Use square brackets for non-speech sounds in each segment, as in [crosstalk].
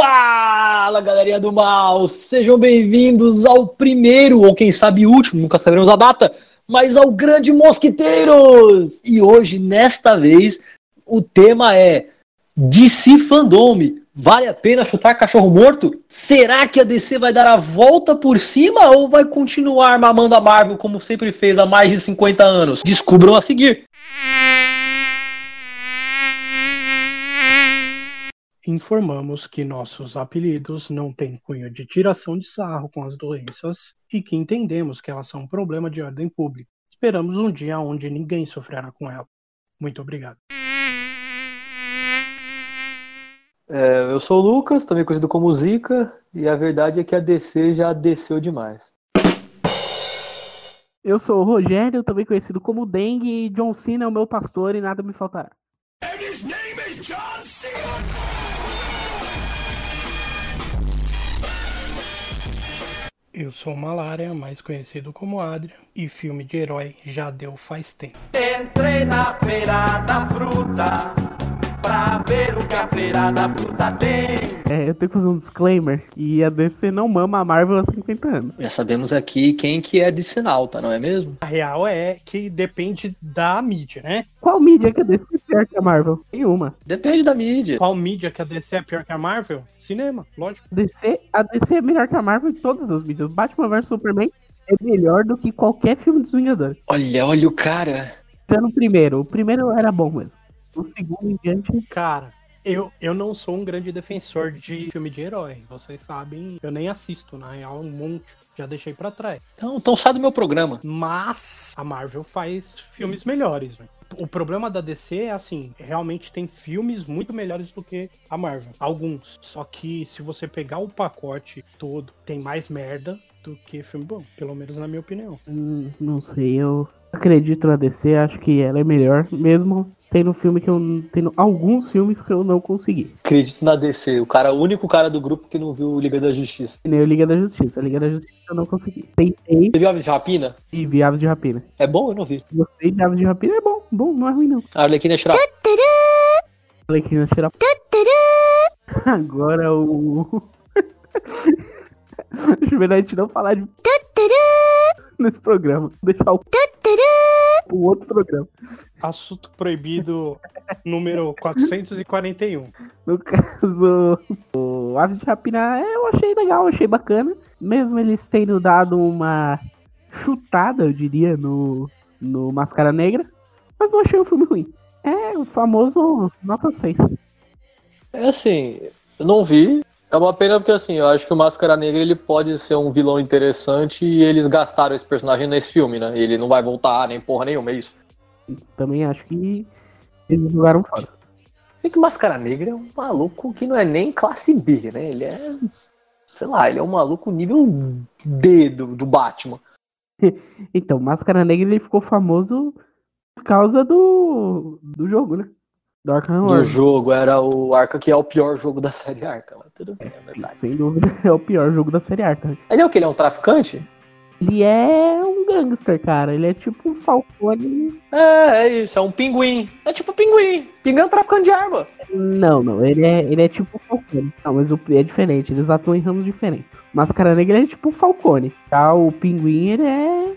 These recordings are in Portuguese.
Fala, galerinha do mal! Sejam bem-vindos ao primeiro, ou quem sabe último, nunca saberemos a data, mas ao Grande Mosquiteiros! E hoje, nesta vez, o tema é DC Fandome. Vale a pena chutar cachorro morto? Será que a DC vai dar a volta por cima ou vai continuar mamando a Marvel como sempre fez há mais de 50 anos? Descubram a seguir. Informamos que nossos apelidos não têm cunho de tiração de sarro com as doenças e que entendemos que elas são um problema de ordem pública. Esperamos um dia onde ninguém sofrerá com ela. Muito obrigado. É, eu sou o Lucas, também conhecido como Zica, e a verdade é que a DC já desceu demais. Eu sou o Rogério, também conhecido como Dengue, e John Cena é o meu pastor e nada me faltará. Eu sou Malária, mais conhecido como Adrian, e filme de herói já deu faz tempo. Entrei na feira da fruta pra ver o que a feira da fruta tem. É, eu tenho que fazer um disclaimer que a DC não mama a Marvel há 50 anos. Já sabemos aqui quem que é de sinalta, não é mesmo? A real é que depende da mídia, né? Qual mídia que a DC pior que a Marvel? Nenhuma. Depende da mídia. Qual mídia que a DC é pior que a Marvel? Cinema, lógico. DC, a DC é melhor que a Marvel em todas as mídias. Batman vs Superman é melhor do que qualquer filme dos Vingadores. Olha, olha o cara. Sendo o primeiro. O primeiro era bom mesmo. O segundo em diante. Cara, eu, eu não sou um grande defensor de filme de herói. Vocês sabem, eu nem assisto, na real, um monte. Já deixei pra trás. Então, então sai do meu programa. Mas a Marvel faz filmes melhores, né? O problema da DC é assim, realmente tem filmes muito melhores do que a Marvel. Alguns. Só que se você pegar o pacote todo, tem mais merda do que filme bom. Pelo menos na minha opinião. Hum, não sei, eu acredito na DC, acho que ela é melhor, mesmo tendo filme que eu. tendo alguns filmes que eu não consegui. Acredito na DC, o cara, o único cara do grupo que não viu Liga da Justiça. Nem o Liga da Justiça. A Liga da Justiça eu não consegui. Tentei Você viu Aves de Rapina? e vi Aves de Rapina. É bom? Eu não vi. Gostei de Aves de Rapina, é bom, bom, não é ruim não. A Arlequina que ia tirar. Agora o. [laughs] Deixa eu ver a gente não falar de. [laughs] Nesse programa. Deixar o. O outro programa. Assunto proibido número 441. No caso, o Aves de Rapina eu achei legal, achei bacana. Mesmo eles tendo dado uma chutada, eu diria, no, no Máscara Negra. Mas não achei um filme ruim. É o famoso nota 6. É assim, eu não vi. É uma pena porque assim, eu acho que o Máscara Negra ele pode ser um vilão interessante e eles gastaram esse personagem nesse filme, né? Ele não vai voltar nem porra nenhuma, é isso. Também acho que eles jogaram fora. Tem que o Máscara Negra é um maluco que não é nem classe B, né? Ele é. Sei lá, ele é um maluco nível D do, do Batman. [laughs] Então, Máscara Negra ele ficou famoso por causa do, do jogo, né? Do Arkham Do jogo, era o Arca que é o pior jogo da [laughs] série Arca, mas tudo bem, é verdade. Sem dúvida, [laughs] é o pior jogo da série Arkham. Ele é o que? Ele é um traficante? Ele é um gangster, cara. Ele é tipo um Falcone. É, é isso, é um pinguim. É tipo um pinguim. Pinguim é um traficante de arma. Não, não, ele é, ele é tipo um Falcone. Não, mas o é diferente, eles atuam em ramos diferentes. Máscara Negra é tipo um Falcone. Já o Pinguim, ele é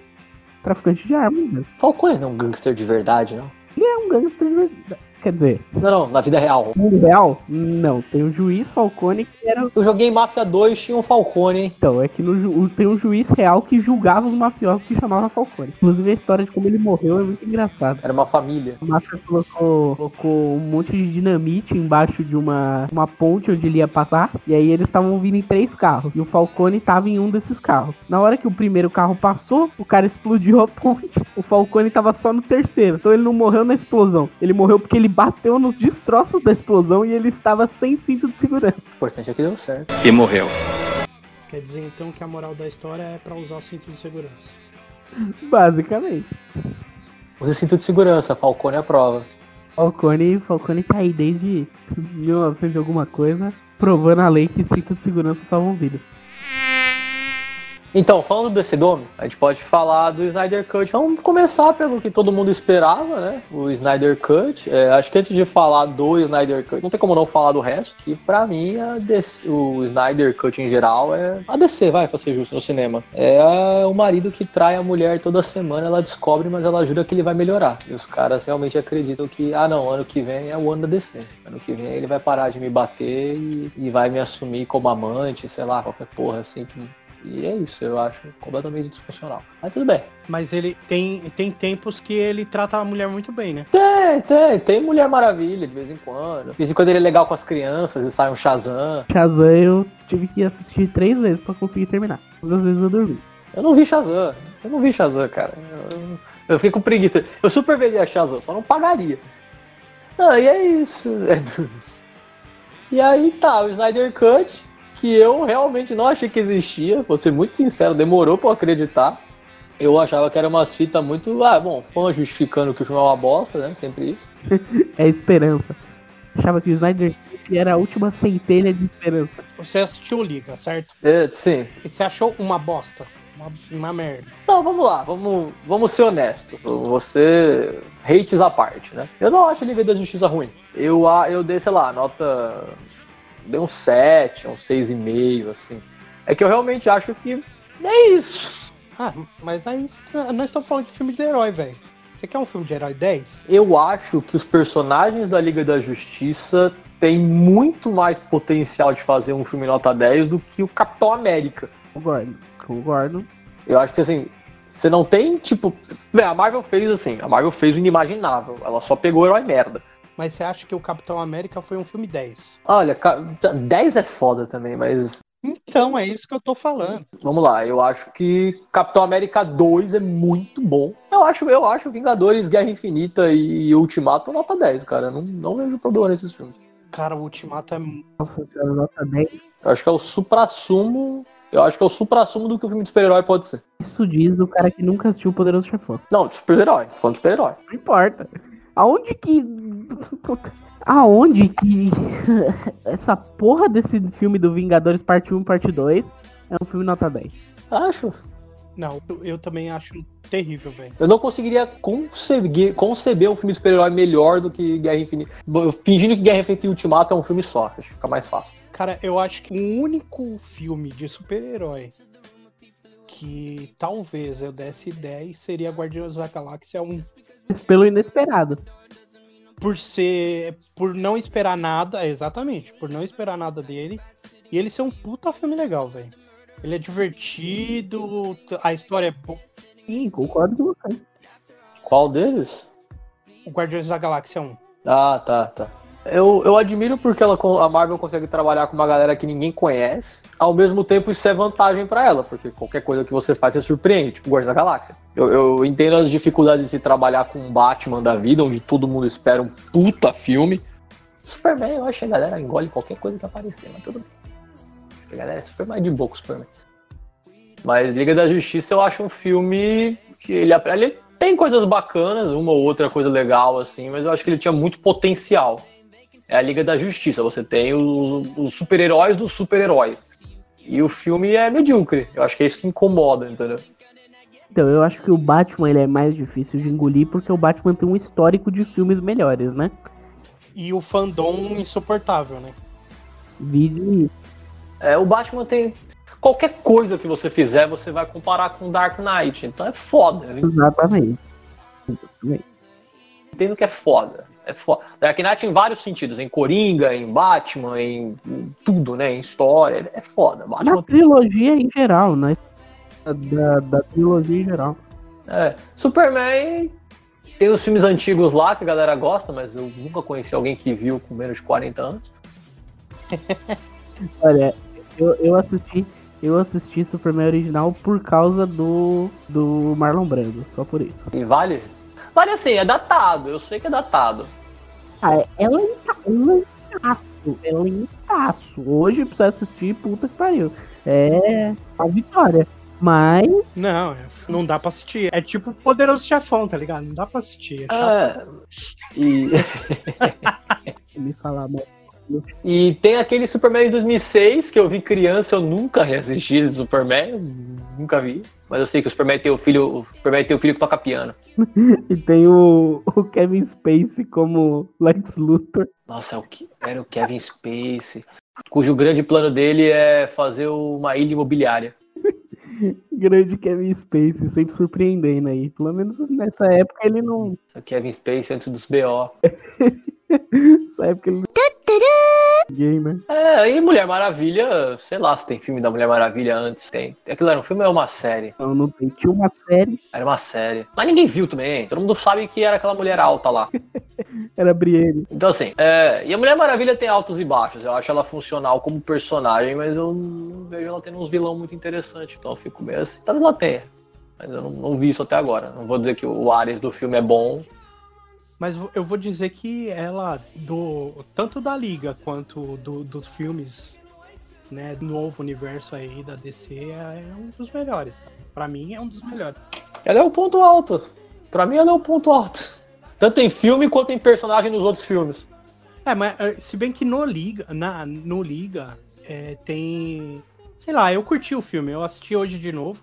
traficante de armas. Né? Falcone não é um gangster de verdade, não. Ele é um gangster de verdade. Quer dizer, Não, não, na vida real. no mundo real? Não. Tem o juiz Falcone que era. Eu joguei Mafia 2, tinha um Falcone, hein? Então, é que no, ju- tem um juiz real que julgava os mafiosos que chamava Falcone. Inclusive a história de como ele morreu é muito engraçada. Era uma família. O Mafia colocou, colocou um monte de dinamite embaixo de uma, uma ponte onde ele ia passar. E aí eles estavam vindo em três carros. E o Falcone tava em um desses carros. Na hora que o primeiro carro passou, o cara explodiu a [laughs] ponte. O Falcone tava só no terceiro. Então ele não morreu na explosão. Ele morreu porque ele bateu nos destroços da explosão e ele estava sem cinto de segurança. O importante é que deu certo. E morreu. Quer dizer então que a moral da história é pra usar cinto de segurança. Basicamente. Use cinto de segurança, Falcone é a prova. Falcone, Falcone tá aí desde 1900 e alguma coisa, provando a lei que cinto de segurança salvam vidas. Então, falando do DC Dome, a gente pode falar do Snyder Cut. Vamos começar pelo que todo mundo esperava, né? O Snyder Cut. É, acho que antes de falar do Snyder Cut, não tem como não falar do resto, que pra mim DC, o Snyder Cut em geral é a DC, vai, pra ser justo, no cinema. É o marido que trai a mulher toda semana, ela descobre, mas ela jura que ele vai melhorar. E os caras realmente acreditam que, ah não, ano que vem é o ano da DC. Ano que vem ele vai parar de me bater e, e vai me assumir como amante, sei lá, qualquer porra assim que e é isso, eu acho completamente disfuncional. Mas tudo bem. Mas ele tem, tem tempos que ele trata a mulher muito bem, né? Tem, tem. Tem Mulher Maravilha de vez em quando. De vez em quando ele é legal com as crianças e sai um Shazam. Shazam eu tive que assistir três vezes pra conseguir terminar. Todas as vezes eu dormi. Eu não vi Shazam. Eu não vi Shazam, cara. Eu, eu fiquei com preguiça. Eu super veria Shazam, só não pagaria. Não, e é isso. É [laughs] do... E aí tá, o Snyder Cut que eu realmente não achei que existia, vou ser muito sincero, demorou pra eu acreditar. Eu achava que era umas fitas muito. Ah, bom, fã justificando que o filme é uma bosta, né? Sempre isso. [laughs] é esperança. Achava que o Snyder era a última centelha de esperança. Você assistiu Liga, certo? É, sim. E você achou uma bosta? Uma, uma merda. Não, vamos lá, vamos, vamos ser honestos. Você. Hates à parte, né? Eu não acho Liga da Justiça ruim. Eu, eu dei, sei lá, nota deu um 7, um 6,5, assim. É que eu realmente acho que é isso. Ah, mas aí nós estamos falando de filme de herói, velho. Você quer um filme de herói 10? Eu acho que os personagens da Liga da Justiça têm muito mais potencial de fazer um filme nota 10 do que o Capitão América. Concordo, concordo. Eu acho que assim, você não tem, tipo. A Marvel fez assim, a Marvel fez o inimaginável. Ela só pegou herói merda mas você acha que o Capitão América foi um filme 10? Olha, 10 é foda também, mas. Então, é isso que eu tô falando. Vamos lá, eu acho que Capitão América 2 é muito bom. Eu acho, eu acho Vingadores, Guerra Infinita e Ultimato nota 10, cara. Não, não vejo problema nesses filmes. Cara, o Ultimato é. Nossa, nota 10. Eu acho que é o supra-sumo eu acho que é o supra-sumo do que o filme de super-herói pode ser. Isso diz o cara que nunca assistiu o Poderoso Chefão. Não, de super-herói. Falando de super-herói. Não importa. Aonde que. [laughs] Aonde que [laughs] essa porra desse filme do Vingadores Parte 1 e Parte 2 é um filme nota 10? Acho. Não, eu também acho terrível, velho. Eu não conseguiria conceber, conceber um filme de super-herói melhor do que Guerra Infinita. Fingindo que Guerra Infinita e Ultimato é um filme só, acho que fica mais fácil. Cara, eu acho que o único filme de super-herói que talvez eu desse 10 seria Guardiões da Galáxia 1 pelo inesperado. Por ser. Por não esperar nada, exatamente, por não esperar nada dele. E ele ser um puta filme legal, velho. Ele é divertido, a história é boa. Sim, concordo com você. Qual deles? O Guardiões da Galáxia 1. Ah, tá, tá. Eu, eu admiro porque ela, a Marvel consegue trabalhar com uma galera que ninguém conhece. Ao mesmo tempo, isso é vantagem para ela, porque qualquer coisa que você faz, você surpreende, tipo Guardiões da Galáxia. Eu, eu, entendo as dificuldades de se trabalhar com um Batman da vida, onde todo mundo espera um puta filme. Superman, eu acho que a galera engole qualquer coisa que aparecer, mas tudo bem. A galera é super mais de boca, Superman. Mas Liga da Justiça eu acho um filme que ele, ele tem coisas bacanas, uma ou outra coisa legal, assim, mas eu acho que ele tinha muito potencial é a Liga da Justiça. Você tem os, os super-heróis dos super-heróis. E o filme é medíocre. Eu acho que é isso que incomoda, entendeu? Então, eu acho que o Batman ele é mais difícil de engolir porque o Batman tem um histórico de filmes melhores, né? E o fandom insuportável, né? Vídeo. É, o Batman tem. Qualquer coisa que você fizer, você vai comparar com Dark Knight. Então é foda. Exatamente. Exatamente. Entendo que é foda. É foda. Dark Knight em vários sentidos, em Coringa, em Batman, em tudo, né? Em história. É foda. Batman... Na trilogia em geral, né? Da, da trilogia em geral. É. Superman tem os filmes antigos lá que a galera gosta, mas eu nunca conheci alguém que viu com menos de 40 anos. [laughs] Olha, eu, eu assisti. Eu assisti Superman original por causa do, do Marlon Brando, só por isso. E vale? Vale assim, é datado, eu sei que é datado. Ah, é, é lentaço, é lentaço. Hoje precisa assistir, puta que pariu. É a vitória. Mas. Não, é, não dá pra assistir. É tipo poderoso chefão, tá ligado? Não dá pra assistir. É, é e. [laughs] Me falar, mas E tem aquele Superman de 2006 que eu vi criança, eu nunca reassisti esse Superman, nunca vi. Mas eu sei que o Superman tem o filho, o Superman tem o filho que toca piano. [laughs] E tem o, o Kevin Spacey como Lex Luthor. Nossa, é o que era o Kevin Spacey, cujo grande plano dele é fazer uma ilha imobiliária. [laughs] Grande Kevin Spacey, sempre surpreendendo aí. Pelo menos nessa época ele não. Kevin Spacey antes dos BO. [laughs] Nessa época ele não. Gamer. É, e Mulher Maravilha, sei lá se tem filme da Mulher Maravilha antes. Tem. Aquilo era um filme ou é uma série? Não, não tem. Tinha uma série, Era uma série. Mas ninguém viu também. Todo mundo sabe que era aquela mulher alta lá. [laughs] era Brienne. Então, assim, é, e a Mulher Maravilha tem altos e baixos. Eu acho ela funcional como personagem, mas eu não vejo ela tendo uns vilão muito interessantes. Então eu fico meio assim. Talvez ela tenha. Mas eu não, não vi isso até agora. Não vou dizer que o Ares do filme é bom. Mas eu vou dizer que ela, do tanto da Liga quanto do, dos filmes, né, do novo universo aí da DC, é um dos melhores. Pra mim é um dos melhores. Ela é o ponto alto. Pra mim, ela é o ponto alto. Tanto em filme quanto em personagem nos outros filmes. É, mas eh, se bem que no Liga, na, no Liga, é, tem. Sei lá, eu curti o filme, eu assisti hoje de novo.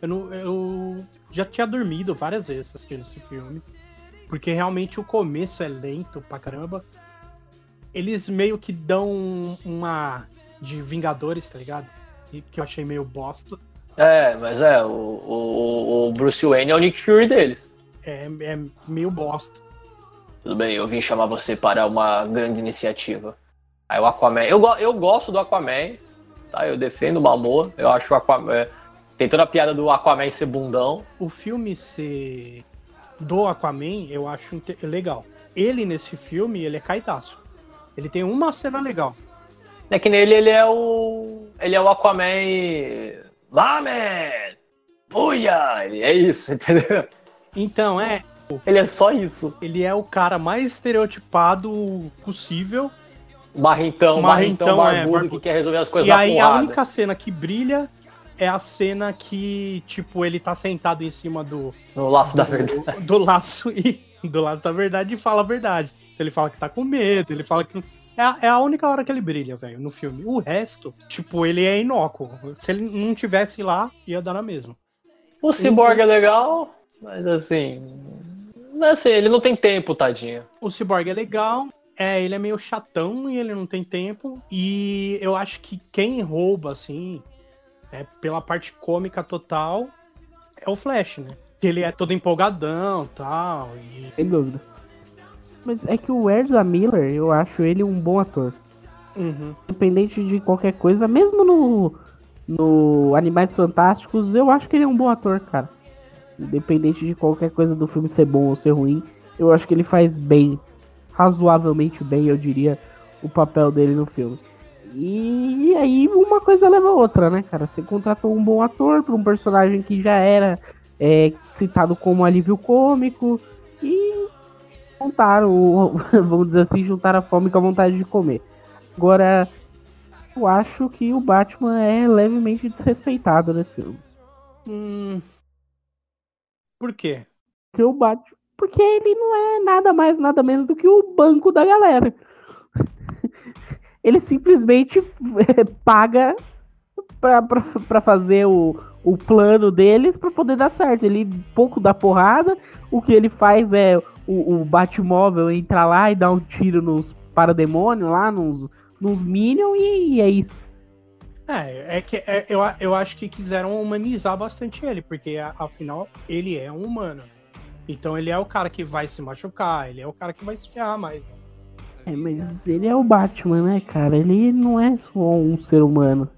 Eu, não, eu já tinha dormido várias vezes assistindo esse filme. Porque realmente o começo é lento pra caramba. Eles meio que dão uma de Vingadores, tá ligado? E que eu achei meio bosta. É, mas é, o, o, o Bruce Wayne é o Nick Fury deles. É, é meio bosta. Tudo bem, eu vim chamar você para uma grande iniciativa. Aí o Aquaman. Eu, eu gosto do Aquaman, tá? Eu defendo o Mamor. Eu acho o Aquaman. é, tem toda a piada do Aquaman ser bundão. O filme ser do Aquaman, eu acho legal. Ele nesse filme, ele é caetaço. Ele tem uma cena legal. É que nele ele é o. Ele é o Aquaman. Lá, man! Puia! Ele é isso, [laughs] entendeu? Então, é, Ele é só isso. ele é o cara mais estereotipado possível. Barrentão, Marrentão, barrentão é, barbudo barbu- que quer resolver as coisas E aí a porrada. única cena que brilha é a cena que, tipo, ele tá sentado em cima do, No laço da verdade. do, do laço e do laço da verdade e fala a verdade. Ele fala que tá com medo, ele fala que. É a, é a única hora que ele brilha, velho, no filme. O resto, tipo, ele é inócuo. Se ele não tivesse lá, ia dar na mesma. O Cyborg é legal, mas assim. Mas assim, ele não tem tempo, tadinho. O Cyborg é legal, é, ele é meio chatão e ele não tem tempo. E eu acho que quem rouba, assim, é, pela parte cômica total, é o Flash, né? Que ele é todo empolgadão e tal. E... Sem dúvida. Mas é que o Ezra Miller, eu acho ele um bom ator. Uhum. Independente de qualquer coisa, mesmo no, no Animais Fantásticos, eu acho que ele é um bom ator, cara. Independente de qualquer coisa do filme ser bom ou ser ruim, eu acho que ele faz bem, razoavelmente bem, eu diria, o papel dele no filme. E, aí uma coisa leva a outra, né, cara? Você contratou um bom ator para um personagem que já era é, citado como alívio cômico e juntaram, [laughs] vamos dizer assim, juntaram a fome com a vontade de comer. Agora, eu acho que o Batman é levemente desrespeitado nesse filme. Hum... Por quê? Porque o Batman. Porque ele não é nada mais, nada menos do que o banco da galera. Ele simplesmente eh, paga pra fazer o, o plano deles pra poder dar certo. Ele pouco dá porrada. O que ele faz é o, o Batmóvel entrar lá e dar um tiro nos parademônios lá, nos, nos Minions, e, e é isso. É, é que é, eu, eu acho que quiseram humanizar bastante ele, porque afinal ele é um humano. Então ele é o cara que vai se machucar, ele é o cara que vai se ferrar mais. É, mas ele é o Batman, né, cara? Ele não é só um ser humano.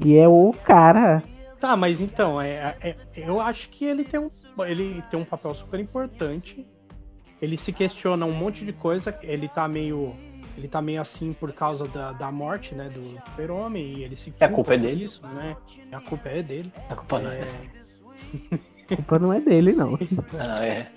Ele é o cara. Tá, mas então, é, é- eu acho que ele tem, um, ele tem um papel super importante. Ele se questiona um monte de coisa. Ele tá meio. Ele tá meio assim por causa da, da morte, né, do super-homem, e ele se É, a culpa é dele. Isso, né? A culpa é dele. A culpa não é. É, A culpa não é dele, não. [laughs] Ah, é.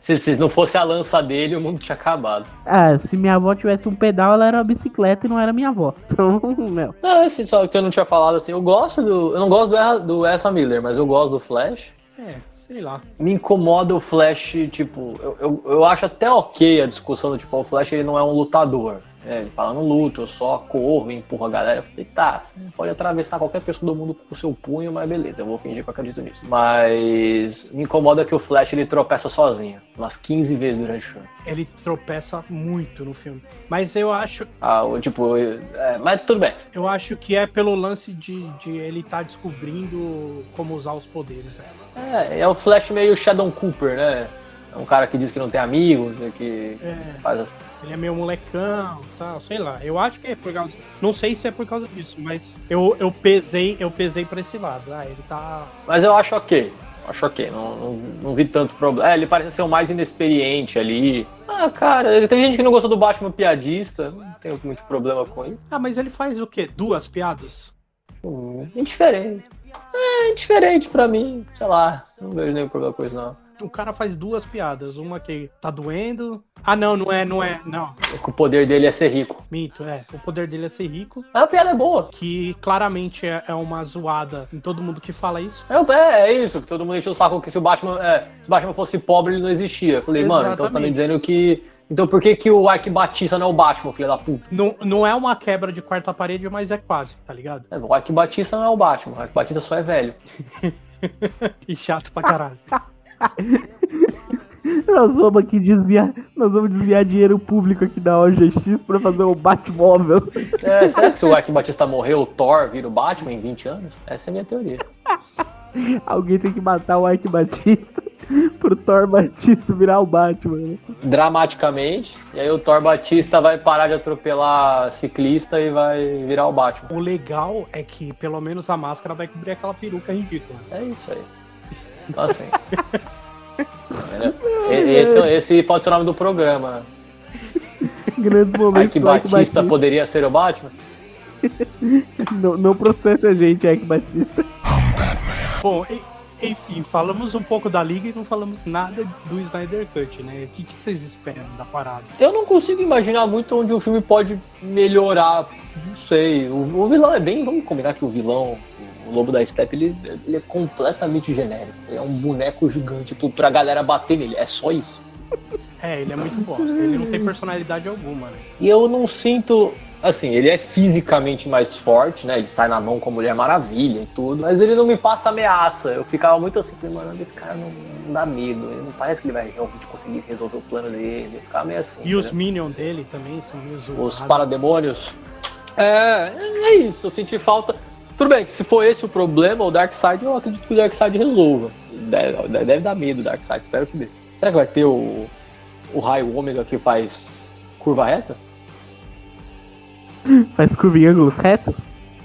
Se, se não fosse a lança dele, o mundo tinha acabado. Ah, se minha avó tivesse um pedal, ela era uma bicicleta e não era minha avó. [laughs] Então, meu. Não, assim, só que eu não tinha falado assim, eu gosto do. Eu não gosto do, Ezra Miller, mas eu gosto do Flash. é, sei lá. Me incomoda o Flash, tipo, eu, eu, eu acho até ok a discussão do tipo, o Flash ele não é um lutador. É, ele fala, não luto, eu só corro e empurro a galera. Eu falei, tá, você pode atravessar qualquer pessoa do mundo com o seu punho, mas beleza, eu vou fingir que eu acredito nisso. Mas me incomoda que o Flash ele tropeça sozinho, umas 15 vezes durante o filme. Ele tropeça muito no filme. Mas eu acho, Ah, tipo, é, mas tudo bem. eu acho que é pelo lance de, de ele estar descobrindo como usar os poderes. né? É, é o Flash meio Shadow Cooper, né? É um cara que diz que não tem amigos, que É, faz ele é meio molecão, tal, sei lá. Eu acho que é por causa, não sei se é por causa disso, mas eu, eu pesei, eu pesei para esse lado. Ah, ele tá Mas eu acho ok. Acho ok, não, não, não vi tanto problema. É, ele parece ser o mais inexperiente ali. Ah, cara, tem gente que não gostou do Batman piadista, não tenho muito problema com isso. Ah, mas ele faz o quê? Duas piadas? Hum, indiferente. É, indiferente pra mim, sei lá, não vejo nenhum problema com isso, não. O cara faz duas piadas. Uma que tá doendo. Ah, não, não é, não é. Não, É que o poder dele é ser rico. minto, é. O poder dele é ser rico. Mas a piada é boa. Que claramente é, é uma zoada em todo mundo que fala isso. É, é, é isso, que todo mundo encheu o saco que se o Batman, é, se o Batman fosse pobre, ele não existia. Eu falei, mano, então você tá me Exatamente. dizendo que. Então por que, que o Ike Batista não é o Batman, filho da puta? Não, não é uma quebra de quarta parede, mas é quase, tá ligado? É, o Ike Batista não é o Batman, o Ike Batista só é velho. [laughs] E chato pra caralho. [laughs] [laughs] Nós vamos aqui desviar. Nós vamos desviar dinheiro público aqui da OGX pra fazer o Batmóvel. É, será que se o Ike Batista morrer, o Thor vira o Batman em 20 anos? Essa é a minha teoria. [laughs] Alguém tem que matar o Ike Batista pro Thor Batista virar o Batman. né? Dramaticamente. E aí o Thor Batista vai parar de atropelar ciclista e vai virar o Batman. O legal é que pelo menos a máscara vai cobrir aquela peruca ridícula. É isso aí. Então assim. Entendeu? E- Esse, esse pode ser o nome do programa, né? Grande momento. Ike Ike Batista poderia ser o Batman? Não, não processa a gente, Ike Batista. Bom, e- enfim, falamos um pouco da liga e não falamos nada do Snyder Cut, né? O que, que vocês esperam da parada? Eu não consigo imaginar muito onde o filme pode melhorar. Não sei. O, o vilão é bem. Vamos combinar que o vilão, o Lobo da Steppe, ele, ele é completamente genérico. Ele é um boneco gigante tipo, pra galera bater nele. É só isso. [laughs] É, ele é muito bosta. Ele não tem personalidade alguma, né? E eu não sinto. Assim, ele é fisicamente mais forte, né? Ele sai na mão com a Mulher Maravilha e tudo. Mas ele não me passa ameaça. Eu ficava muito assim, mano, esse cara não, não dá medo. Ele não parece que ele vai realmente conseguir resolver o plano dele. Eu ficava meio assim. E os entendeu? Minions dele também são meio zoados. Os parademônios. É, é isso, eu senti falta. Tudo bem, que se for esse o problema, o Darkseid, eu acredito que o Darkseid resolva. Deve, deve dar medo o Darkseid, espero que dê. Será que vai ter o, o raio ômega que faz curva reta? [laughs] Faz curva em ângulos retos.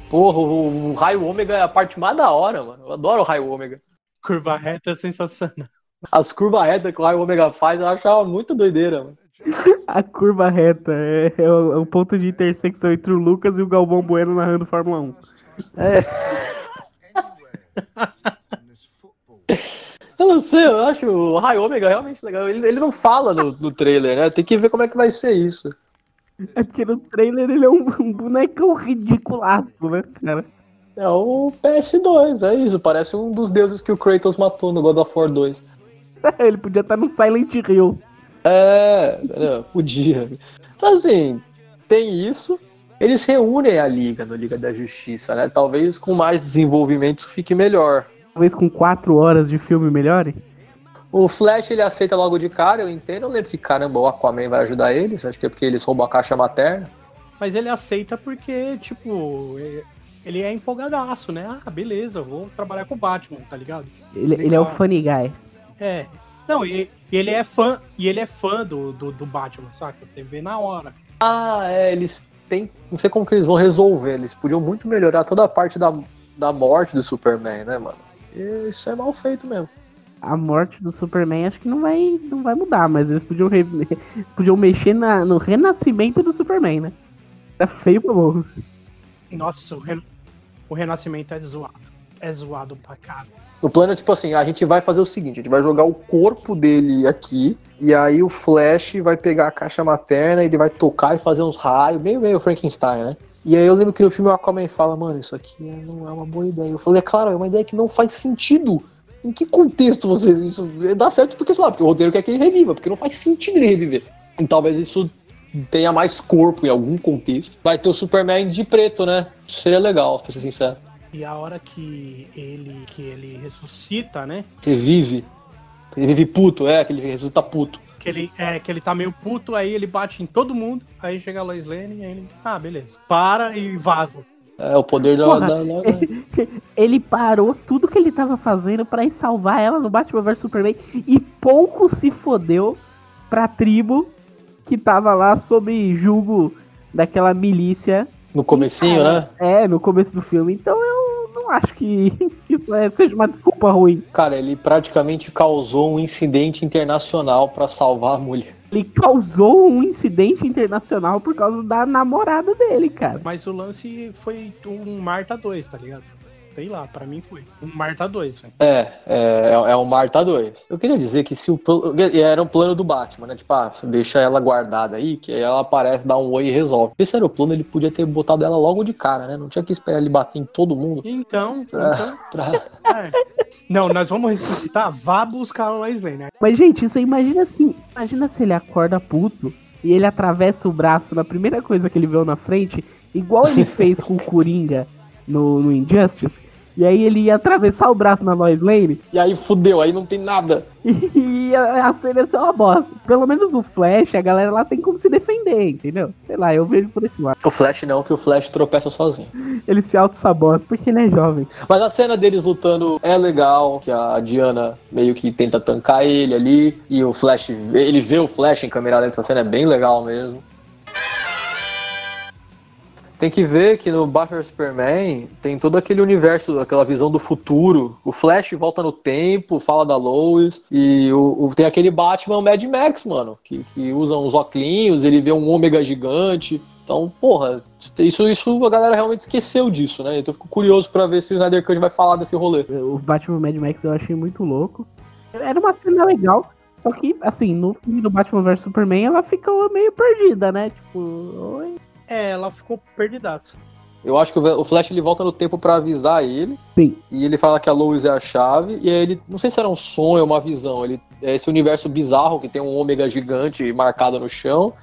Porra, o, o raio ômega é a parte mais da hora, mano. Eu adoro o raio ômega. Curva reta é sensacional. As curvas retas que o raio ômega faz, eu achava muito doideira, mano. [laughs] A curva reta é, é o, é o ponto de intersecção entre o Lucas e o Galvão Bueno narrando Fórmula 1. Eu não sei, eu acho o raio ômega realmente legal. Ele, ele não fala no, no trailer, né? Tem que ver como é que vai ser isso. É porque no trailer ele é um, um bonecão ridiculaço, né, cara? É o PS2, é isso. Parece um dos deuses que o Kratos matou no God of War 2. [laughs] Ele podia estar no Silent Hill. É, podia. Então, assim, tem isso. Eles reúnem a Liga no Liga da Justiça, né? Talvez com mais desenvolvimento fique melhor. Talvez com quatro horas de filme melhore. O Flash ele aceita logo de cara, eu entendo. Eu lembro que caramba, o Aquaman vai ajudar eles. Acho que é porque eles roubam a caixa materna. Mas ele aceita porque, tipo, ele é empolgadaço, né? Ah, beleza, eu vou trabalhar com o Batman, tá ligado? Ele, ele é o funny guy. É. Não, e, e ele é fã, e ele é fã do, do, do Batman, saca? Você vê na hora. Ah, é, eles têm. Não sei como que eles vão resolver. Eles podiam muito melhorar toda a parte da, da morte do Superman, né, mano? E isso é mal feito mesmo. A morte do Superman acho que não vai, não vai mudar, mas eles podiam, re- [laughs] podiam mexer na- no renascimento do Superman, né? Tá feio pra burro. Nossa, o, ren- o Renascimento é zoado. É zoado pra caralho. O plano é tipo assim, a gente vai fazer o seguinte, a gente vai jogar o corpo dele aqui, e aí o Flash vai pegar a caixa materna, ele vai tocar e fazer uns raios, meio meio Frankenstein, né? E aí eu lembro que no filme o Aquaman fala, mano, isso aqui não é uma boa ideia. Eu falei, é claro, é uma ideia que não faz sentido. Em que contexto vocês isso dá certo porque, sei lá, porque o roteiro quer que ele reviva, porque não faz sentido ele reviver. E talvez isso tenha mais corpo em algum contexto. Vai ter o Superman de preto, né? Seria legal, pra ser sincero. E a hora que ele, que ele ressuscita, né? Revive. Revive puto, é, que ele ressuscita puto. Que ele, é, que ele tá meio puto, aí ele bate em todo mundo, aí chega a Lois Lane e aí ele. Ah, beleza. Para e vaza. É o poder da, Porra, da- da- [laughs] Ele parou tudo que ele tava fazendo pra ir salvar ela no Batman vs Superman e pouco se fodeu pra tribo que tava lá sob julgo daquela milícia. no comecinho, né? É, no começo do filme. Então acho que [laughs] isso é- seja uma desculpa ruim. Cara, ele praticamente causou um incidente internacional pra salvar a mulher. Ele causou um incidente internacional por causa da namorada dele, cara. Mas o lance foi um Marta 2, tá ligado? Sei lá, pra mim foi. Um Marta 2, velho. É, é, é, é o Marta 2. Eu queria dizer que se o era um plano do Batman, né? Tipo, ah, deixa ela guardada aí, que aí ela aparece, dá um oi e resolve. Esse era o plano, ele podia ter botado ela logo de cara, né? Não tinha que esperar ele bater em todo mundo. Então, Pra- então [laughs] pra- é. Não, nós vamos ressuscitar? Vá buscar a Lois Lane. né? Mas, gente, você imagina assim: imagina se ele acorda puto e ele atravessa o braço na primeira coisa que ele viu na frente, igual ele [laughs] fez com o Coringa no, no Injustice. E aí ele ia atravessar o braço na Lois Lane E aí fudeu, aí não tem nada. [laughs] e a, a cena ia ser uma bosta. Pelo menos o Flash, a galera lá tem como se defender, entendeu? Sei lá, eu vejo por esse lado. O Flash não, que o Flash tropeça sozinho. [laughs] Ele se auto-sabota porque ele é jovem. Mas a cena deles lutando é legal, que a Diana meio que tenta tancar ele ali, e o Flash, ele vê o Flash em câmera lenta, essa cena é bem legal mesmo. Tem que ver que no Batman Superman tem todo aquele universo, aquela visão do futuro. O Flash volta no tempo, fala da Lois, e o, o- tem aquele Batman Mad Max, mano, que, que usa uns óculos, ele vê um ômega gigante. Então, porra, isso, isso a galera realmente esqueceu disso, né? Então eu fico curioso pra ver se o Snyder Cut vai falar desse rolê. O Batman Mad Max eu achei muito louco. Era uma cena legal, só que, assim, no filme do Batman vs Superman ela ficou meio perdida, né? Tipo, oi. É, ela ficou perdidaça. Eu acho que o Flash ele volta no tempo pra avisar ele. Sim. E ele fala que a Lois é a chave. E aí ele, não sei se era um sonho ou uma visão. Ele é esse universo bizarro que tem um ômega gigante marcado no chão.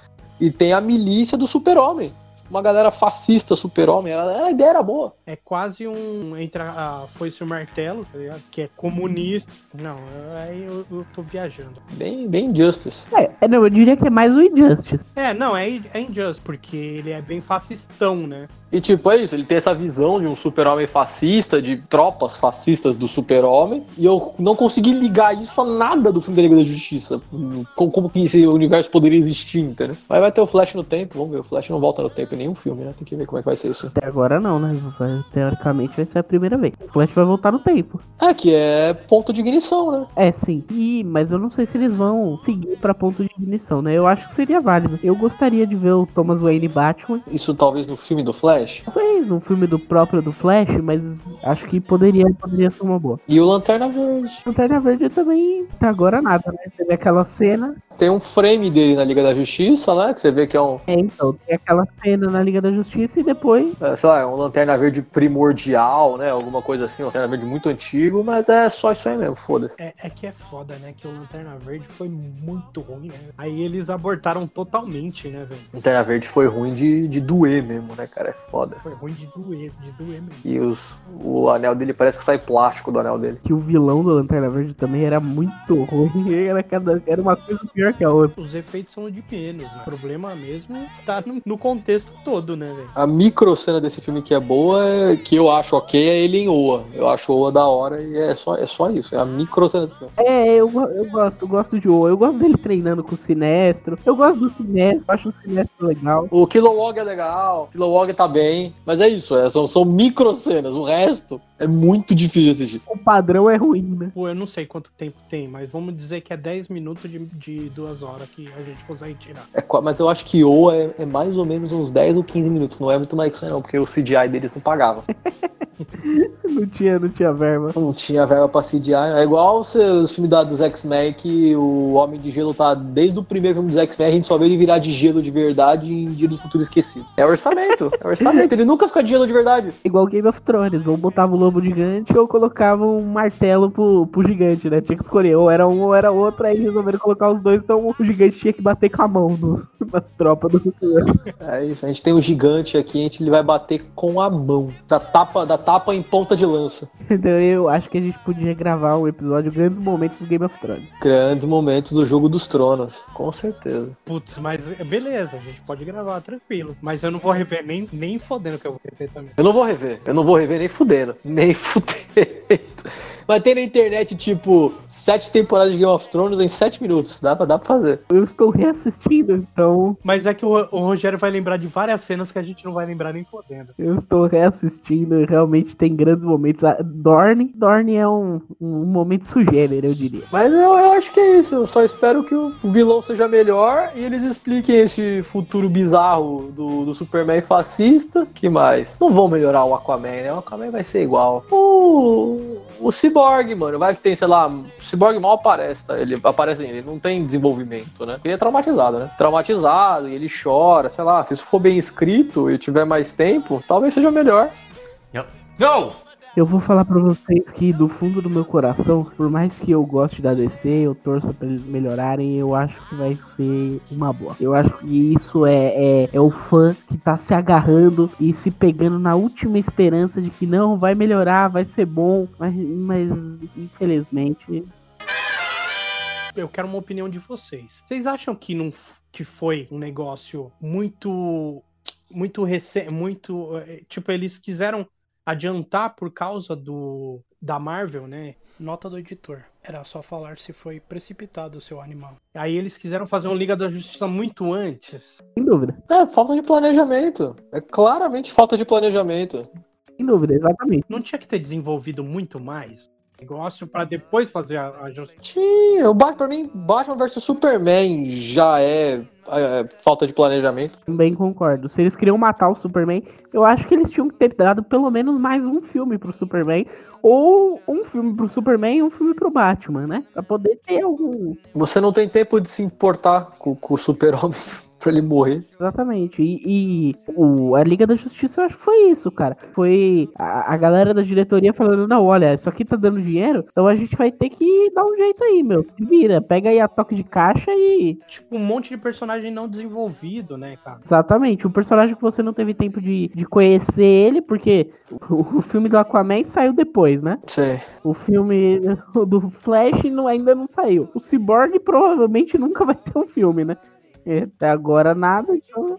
E tem a milícia do super-homem. Uma galera fascista super-homem. Era- A ideia era boa. É quase um. Entra a foice e o martelo, tá ligado? Que é comunista. Não, aí eu, eu tô viajando. Bem, bem Justice. É, é, não, eu diria que é mais o Injustice. É, não, é, é injusto, porque ele é bem fascistão, né? E tipo, é isso, ele tem essa visão de um super-homem fascista, de tropas fascistas do super-homem, e eu não consegui ligar isso a nada do filme da Liga da Justiça. Como, como que esse universo poderia existir, entendeu? Mas vai ter o Flash no tempo, vamos ver, o Flash não volta no tempo em nenhum filme, né? Tem que ver como é que vai ser isso. Até agora não, né? Vai- teoricamente vai ser a primeira vez. O Flash vai voltar no tempo. É, que é ponto de ignição, né? É, sim. E, mas eu não sei se eles vão seguir pra ponto de ignição, né? Eu acho que seria válido. Eu gostaria de ver o Thomas Wayne Batman. Isso talvez no filme do Flash. Talvez um filme do próprio do Flash, mas acho que poderia, poderia ser uma boa. E o Lanterna Verde. Lanterna Verde também, até agora nada, né? Você vê aquela cena. Tem um frame dele na Liga da Justiça, né? Que você vê que é um, É, então, tem aquela cena na Liga da Justiça e depois. é, sei lá, é um Lanterna Verde primordial, né? Alguma coisa assim, um Lanterna Verde muito antigo, mas é só isso aí mesmo, foda-se. É, é que é foda, né? Que o Lanterna Verde foi muito ruim, né? Aí eles abortaram totalmente, né, velho? Lanterna Verde foi ruim de, de doer mesmo, né, cara? Foda. Foi ruim de doer, de doer mesmo. E os, o anel dele parece que sai plástico do anel dele. Que o vilão do Lanterna Verde também era muito ruim. [laughs] Era, cada, era uma coisa pior que a outra. Os efeitos são de menos, né? O problema mesmo tá no, no contexto todo, né, velho? A micro cena desse filme que é boa, é- que eu acho ok, é ele em Oa. Eu acho Oa da hora e é só, é só isso. É a micro cena do filme. É, eu, eu gosto, eu gosto de O. Eu gosto dele treinando com o Sinestro. Eu gosto do Sinestro, acho o Sinestro legal. O Kilowog é legal, o Kilowog tá bem, mas é isso, é, são, são micro cenas. O resto é muito difícil de assistir. O padrão é ruim, né? Pô, eu não sei quanto tempo tem, mas vamos dizer que é 10 minutos de, de duas horas que a gente consegue tirar. É mas eu acho que Oa é, é mais ou menos uns 10 ou 15 minutos, não é muito mais que isso não, porque o CGI deles não pagava. [laughs] [laughs] Não tinha, não tinha verba. Não tinha verba pra CGI. É igual os, os filmes da, dos X-Men que o Homem de Gelo tá desde o primeiro filme dos X-Men, a gente só vê ele virar de gelo de verdade em Dia do Futuro Esquecido. É orçamento, é orçamento. Ele nunca fica de gelo de verdade. Igual Game of Thrones, ou botava o lobo gigante ou colocava um martelo pro, pro gigante, né? Tinha que escolher, ou era um ou era outro, aí resolveram colocar os dois, então o gigante tinha que bater com a mão no, [laughs] nas tropas do futuro. É isso, a gente tem um gigante aqui, a gente ele vai bater com a mão. Da tapa, da tapa em ponta de lança. Então eu acho que a gente podia gravar um episódio Grandes Momentos do Game of Thrones. Grandes momentos do jogo dos tronos, com certeza. Putz, mas é, beleza, a gente pode gravar tranquilo. Mas eu não vou rever nem, nem fodendo que eu vou rever também. Eu não vou rever, eu não vou rever nem fudendo. Nem [laughs] fudendo. Mas tem na internet, tipo, sete temporadas de Game of Thrones em sete minutos. Dá pra, dá pra fazer. Eu estou reassistindo, então Mas é que o, o Rogério vai lembrar de várias cenas que a gente não vai lembrar nem fodendo. eu estou reassistindo e realmente tem grandes momentos. A Dorne, Dorne é um, um momento sugênero, eu diria. Mas eu, eu acho que é isso. Eu só espero que o vilão seja melhor e eles expliquem esse futuro bizarro do, do Superman fascista. Que mais? Não vão melhorar o Aquaman, né? O Aquaman vai ser igual. O, o Cyborg, mano. Vai que tem, sei lá, Cyborg mal aparece, tá? Ele aparece, ele não tem desenvolvimento, né? Ele é traumatizado, né? Traumatizado e ele chora, sei lá. Se isso for bem escrito e tiver mais tempo, talvez seja melhor. No! Eu vou falar pra vocês que do fundo do meu coração, por mais que eu goste da DC, eu torço pra eles melhorarem, eu acho que vai ser uma boa. Eu acho que isso é, é, é o fã que tá se agarrando e se pegando na última esperança de que não, vai melhorar, vai ser bom, mas, mas infelizmente. Eu quero uma opinião de vocês. Vocês acham que, não, que foi um negócio muito. Muito recente. Muito. eh, Tipo, eles quiseram adiantar por causa do. Da Marvel, né? Nota do editor. Era só falar se foi precipitado o seu animal. Aí eles quiseram fazer um Liga da Justiça muito antes. Sem dúvida, É, falta de planejamento. É claramente falta de planejamento. sem dúvida, exatamente. Não tinha que ter desenvolvido muito mais negócio pra depois fazer a, a justiça. Tinha, o Batman, pra mim, Batman vs Superman já é, é, falta de planejamento. Também concordo. Se eles queriam matar o Superman, eu acho que eles tinham que ter dado pelo menos mais um filme pro Superman. Ou um filme pro Superman e um filme pro Batman, né? Pra poder ter algum. Você não tem tempo de se importar com, com o super-homem pra ele morrer. Exatamente. E, e o, a Liga da Justiça eu acho que foi isso, cara. Foi a, a galera da diretoria falando: não, olha, isso aqui tá dando dinheiro, então a gente vai ter que dar um jeito aí, meu. Se vira, pega aí a toque de caixa e. Tipo, um monte de personagem não desenvolvido, né, cara? Exatamente. Um personagem que você não teve tempo de, de conhecer ele, porque o, o filme do Aquaman saiu depois, né? Sei. O filme do Flash não, ainda não saiu. O Cyborg provavelmente nunca vai ter um filme, né? E Até agora nada.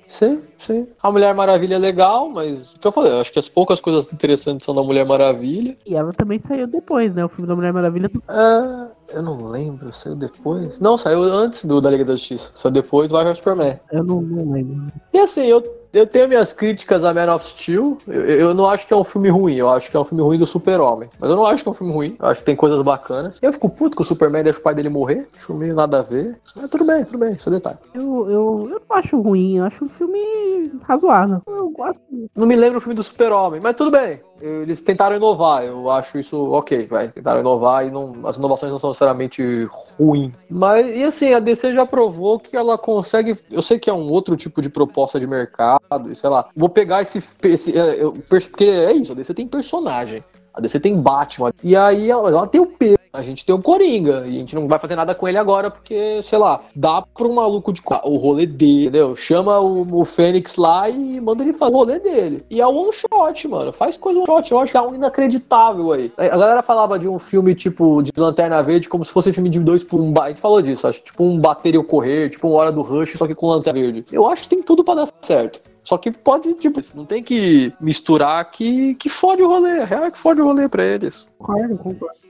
Sim, sim. A Mulher Maravilha é legal, mas o que eu falei, eu acho que as poucas coisas interessantes são da Mulher Maravilha. E ela também saiu depois, né? O filme da Mulher Maravilha. É, eu não lembro, saiu depois? Não, saiu antes do da Liga da Justiça. Saiu depois do Batman Superman. Eu não, não lembro. E assim, eu, eu tenho minhas críticas a Man of Steel. Eu, eu não acho que é um filme ruim, eu acho que é um filme ruim do Super-Homem. Mas eu não acho que é um filme ruim, eu acho que tem coisas bacanas. Eu fico puto que o Superman deixa o pai dele morrer, acho meio nada a ver. Mas tudo bem, tudo bem, isso é detalhe. Eu, eu, eu não acho ruim, eu acho um filme razoável. Eu gosto. Não me lembro o filme do Super-Homem, mas tudo bem. Eles tentaram inovar, eu acho isso ok, vai. Tentaram inovar e não, as inovações não são necessariamente ruins. Mas, e assim, a DC já provou que ela consegue. Eu sei que é um outro tipo de proposta de mercado, sei lá. Vou pegar esse. esse é, eu- porque é isso, a DC tem personagem. A DC tem Batman. E aí ela, ela tem o peso. A gente tem o Coringa. E a gente não vai fazer nada com ele agora, porque, sei lá, dá pro maluco de o rolê dele, entendeu? Chama o, o Fênix lá e manda ele fazer o rolê dele. E é um one shot, mano. Faz coisa one shot. Eu acho que é um inacreditável aí. A galera falava de um filme tipo de Lanterna Verde como se fosse filme de dois por um. A gente falou disso, acho. Tipo um bater e eu correr, tipo um Hora do Rush, só que com Lanterna Verde. Eu acho que tem tudo pra dar certo. Só que pode, tipo, não tem que misturar que, que fode o rolê. A real é que fode o rolê pra eles. Concordo, concordo.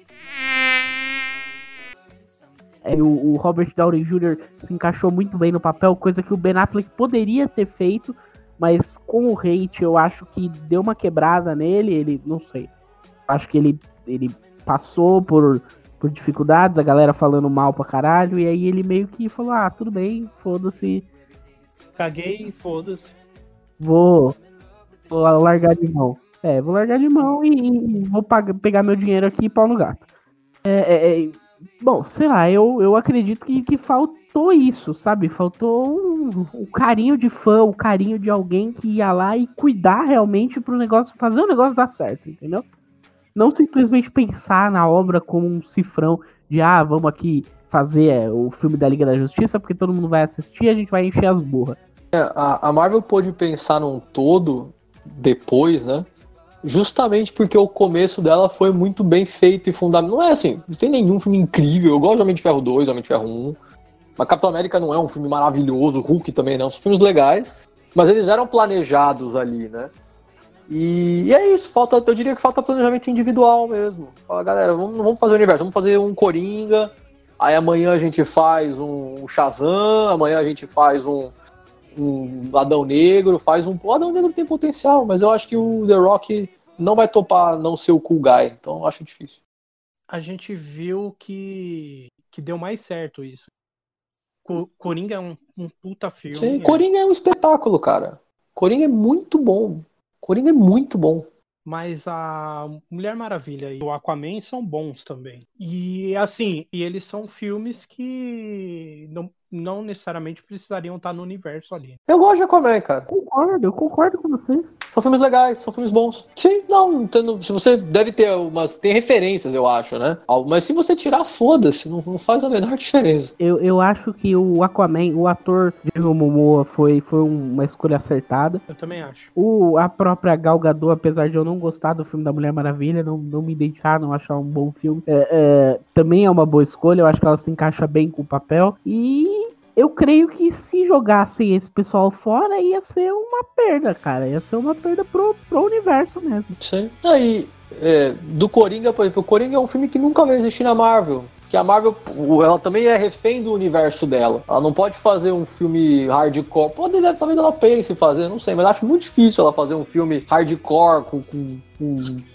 É, o, o Robert Downey Jr. se encaixou muito bem no papel, coisa que o Ben Affleck poderia ter feito, mas com o hate eu acho que deu uma quebrada nele, ele, não sei. Acho que ele, ele passou por, por dificuldades, a galera falando mal pra caralho, e aí ele meio que falou, ah, tudo bem, foda-se, Caguei foda-se. Vou, vou largar de mão. É, vou largar de mão e, e vou pagar, pegar meu dinheiro aqui e pau no gato. É, é, é, bom, sei lá, eu, eu acredito que, que faltou isso, sabe? Faltou o um, um carinho de fã, o carinho de alguém que ia lá e cuidar realmente pro negócio, fazer o negócio dar certo, entendeu? Não simplesmente pensar na obra como um cifrão de, ah, vamos aqui fazer é, o filme da Liga da Justiça porque todo mundo vai assistir e a gente vai encher as burras. É, a, a Marvel pôde pensar num todo depois, né? Justamente porque o começo dela foi muito bem feito e fundamental. Não é assim, não tem nenhum filme incrível. Eu gosto de Homem de Ferro 2, Homem de Ferro 1. Mas Capitão América não é um filme maravilhoso, Hulk também não. São filmes legais, mas eles eram planejados ali, né? E, e, é isso, falta, eu diria que falta planejamento individual mesmo. Fala, galera, vamos, vamos fazer o universo, vamos fazer um Coringa, aí amanhã a gente faz um Shazam, amanhã a gente faz um, um Adão Negro, faz um. O Adão Negro tem potencial, mas eu acho que o The Rock não vai topar não ser o cool guy, então eu acho difícil. A gente viu que, que deu mais certo isso. Co Coringa é um, um puta filme. Sim, é. Coringa é um espetáculo, cara. Coringa é muito bom. Coringa é muito bom. Mas a Mulher Maravilha e o Aquaman são bons também. E assim, e eles são filmes que não, não necessariamente precisariam estar no universo ali. Eu gosto de Aquaman, cara. Concordo, eu concordo com você. São filmes legais, são filmes bons. Sim, não, entendo. Se você deve ter umas. Tem referências, eu acho, né? Mas se você tirar, foda-se, não, não, faz a menor [laughs] diferença. Eu, eu acho que o Aquaman, o ator Jason Momoa foi, foi uma escolha acertada. Eu também acho. O, a própria Gal Gadot, apesar de eu não gostar do filme da Mulher Maravilha, não, não me identificar, não achar um bom filme, é, é, também é uma boa escolha. Eu acho que ela se encaixa bem com o papel. E eu creio que se jogassem esse pessoal fora, ia ser uma perda, cara. Ia ser uma perda pro, pro universo mesmo. Sim. Aí, é, do Coringa, por exemplo, o Coringa é um filme que nunca vai existir na Marvel. Que a Marvel, ela também é refém do universo dela. Ela não pode fazer um filme hardcore. Pode, deve, talvez ela pense em fazer, não sei, mas acho muito difícil ela fazer um filme hardcore com, com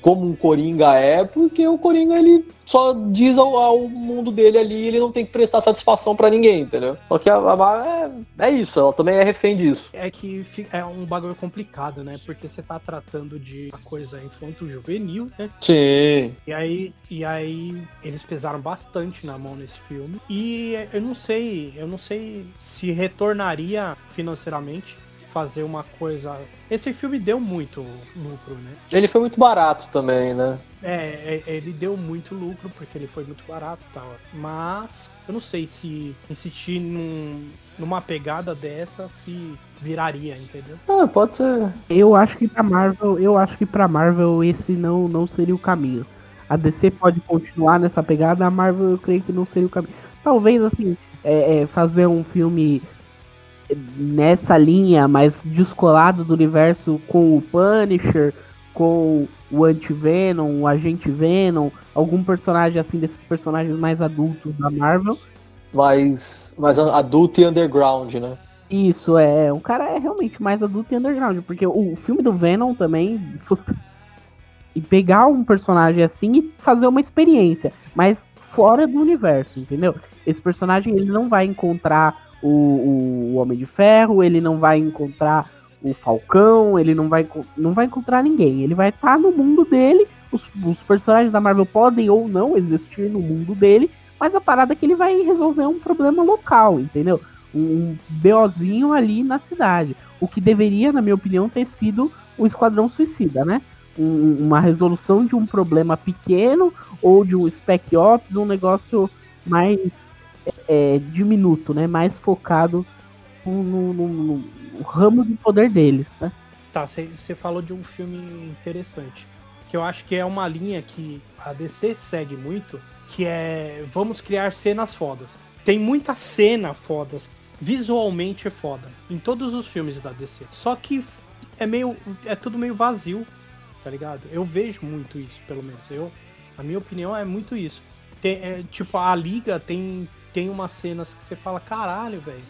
como um Coringa é, porque o Coringa ele só diz ao, ao mundo dele ali, ele não tem que prestar satisfação para ninguém, entendeu? Só que a, a é, é isso, ela também é refém disso. É que é um bagulho complicado, né? Porque você tá tratando de uma coisa infanto-juvenil, né? Sim. E aí, e aí eles pesaram bastante na mão nesse filme. E eu não sei, eu não sei se retornaria financeiramente fazer uma coisa. Esse filme deu muito lucro, né? Ele foi muito barato também, né? É, é, ele deu muito lucro porque ele foi muito barato e tal. Mas eu não sei se insistir num, numa pegada dessa se viraria, entendeu? Ah, pode ser. Eu acho que pra Marvel, eu acho que pra Marvel esse não, não seria o caminho. A DC pode continuar nessa pegada, a Marvel eu creio que não seria o caminho. Talvez assim, é, é, fazer um filme nessa linha mais descolado do universo com o Punisher, com o Anti-Venom, o Agente Venom, algum personagem assim desses personagens mais adultos da Marvel. Mais, mais adulto e underground, né? Isso, é. O cara é realmente mais adulto e underground, porque o filme do Venom também. e pegar um personagem assim e fazer uma experiência, mas fora do universo, entendeu? Esse personagem ele não vai encontrar o, o, Homem de Ferro, ele não vai encontrar o Falcão, ele não vai, não vai encontrar ninguém. Ele vai estar tá no mundo dele. Os, os, personagens da Marvel podem ou não existir no mundo dele, mas a parada é que ele vai resolver um problema local, entendeu? Um, um BOzinho ali na cidade. O que deveria, na minha opinião, ter sido o Esquadrão Suicida, né? Um, uma resolução de um problema pequeno ou de um spec ops, um negócio mais é, diminuto, né? Mais focado no, no, no, no ramo de poder deles, né? Tá, você falou de um filme interessante, que eu acho que é uma linha que a DC segue muito, que é vamos criar cenas fodas. Tem muita cena fodas, visualmente é foda, em todos os filmes da DC. Só que é meio, é tudo meio vazio, tá ligado? Eu vejo muito isso, pelo menos. Eu, a minha opinião é muito isso. Tem, é, tipo, a Liga tem tem umas cenas que você fala, caralho, velho.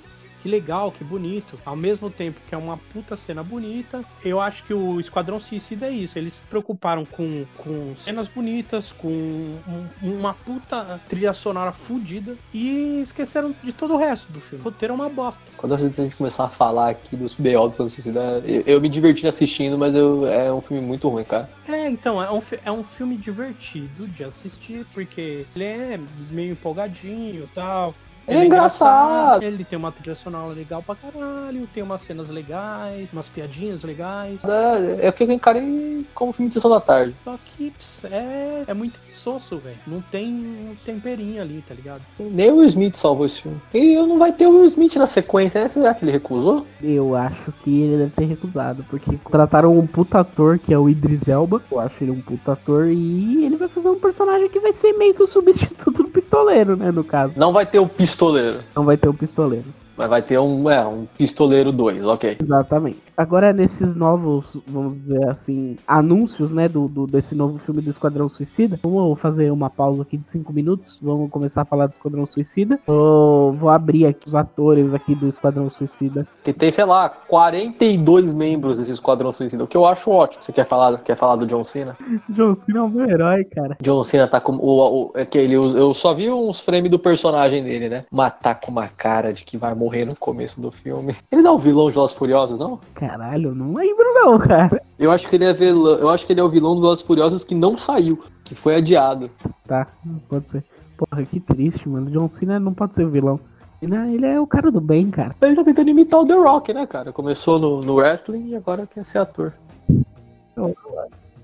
Que legal, que bonito. Ao mesmo tempo que é uma puta cena bonita, eu acho que o Esquadrão Suicida é isso. Eles se preocuparam com, com cenas bonitas, com um- uma puta trilha sonora fodida e esqueceram de todo o resto do filme. O roteiro é uma bosta. Quando a gente começar a falar aqui dos BO do Esquadrão Suicida, eu, eu me diverti assistindo, mas eu, é um filme muito ruim, cara. É, então, é um, é um filme divertido de assistir, porque ele é meio empolgadinho e tal. Ele é engraçado. Ele tem uma trilha sonora legal pra caralho, tem umas cenas legais, umas piadinhas legais. É, é o que eu encarei como filme de sessão da tarde. Só que é, é muito insosso, velho. Não tem um temperinho ali, tá ligado? Nem o Will Smith salvou esse filme. E não vai ter o Will Smith na sequência, né? Será que ele recusou? Eu acho que ele deve ter recusado, porque contrataram um puta ator, que é o Idris Elba. Eu acho ele um puta ator, e ele vai fazer um personagem que vai ser meio que o substituto do pistoleiro, né, no caso. Não vai ter o pistoleiro, Não vai ter o pistoleiro. Mas vai ter um, é, um pistoleiro 2, ok. Exatamente. Agora, nesses novos, vamos dizer assim, anúncios, né, do, do- desse novo filme do Esquadrão Suicida, vamos fazer uma pausa aqui de 5 minutos, vamos começar a falar do Esquadrão Suicida. Vou, vou abrir aqui os atores aqui do Esquadrão Suicida. Que tem, sei lá, 42 membros desse Esquadrão Suicida, o que eu acho ótimo. Você quer falar, quer falar do John Cena? John Cena é meu herói, cara. John Cena tá com. O, o, é que ele, eu só vi uns frames do personagem dele, né? Mas tá com uma cara de que vai morrer no começo do filme. Ele não é o vilão de Velozes Furiosos, não? Caralho, não lembro não, cara. Eu acho que ele é vilão, eu acho que ele é o vilão do Velozes Furiosos que não saiu, que foi adiado. Tá, não pode ser. Porra, que triste, mano. John Cena não pode ser o vilão. Ele é- ele é o cara do bem, cara. Ele tá tentando imitar o The Rock, né, cara? Começou no, no wrestling e agora quer ser ator.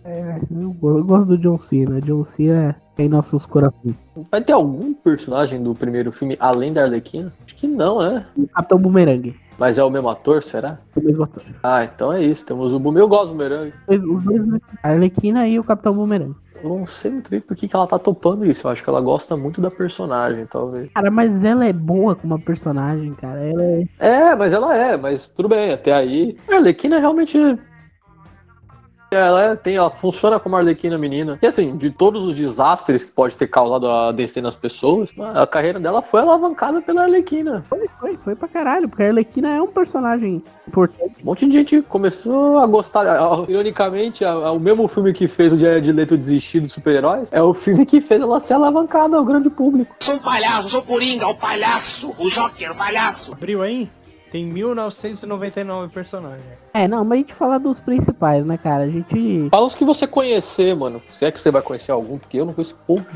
É, eu, eu gosto do John Cena. John Cena é em nossos corações. Vai ter algum personagem do primeiro filme além da Arlequina? Acho que não, né? O Capitão Boomerang. Mas é o mesmo ator, será? O mesmo ator. Ah, então é isso. Temos o Boom. Eu gosto do Bumerangue. Os dois, né? A Arlequina e o Capitão Boomerang. Eu não sei muito bem por que, que ela tá topando isso. Eu acho que ela gosta muito da personagem, talvez. Cara, mas ela é boa como personagem, cara. Ela é. É, mas ela é, mas tudo bem, até aí. A Arlequina realmente. Ela, é- tem, ela funciona como Arlequina menina. E assim, de todos os desastres que pode ter causado a DC nas pessoas, a carreira dela foi alavancada pela Arlequina. Foi, foi, foi pra caralho, porque a Arlequina é um personagem importante. Um monte de gente começou a gostar. Ironicamente, o mesmo filme que fez o Jared Leto desistir dos super-heróis é o filme que fez ela ser alavancada ao grande público. Sou um palhaço, sou Coringa, o palhaço, o Joker, o palhaço. Abriu aí? Tem 1999 personagens. É, não, mas a gente fala dos principais, né, cara? A gente. Fala os que você conhecer, mano. Se é que você vai conhecer algum, porque eu não conheço pouco.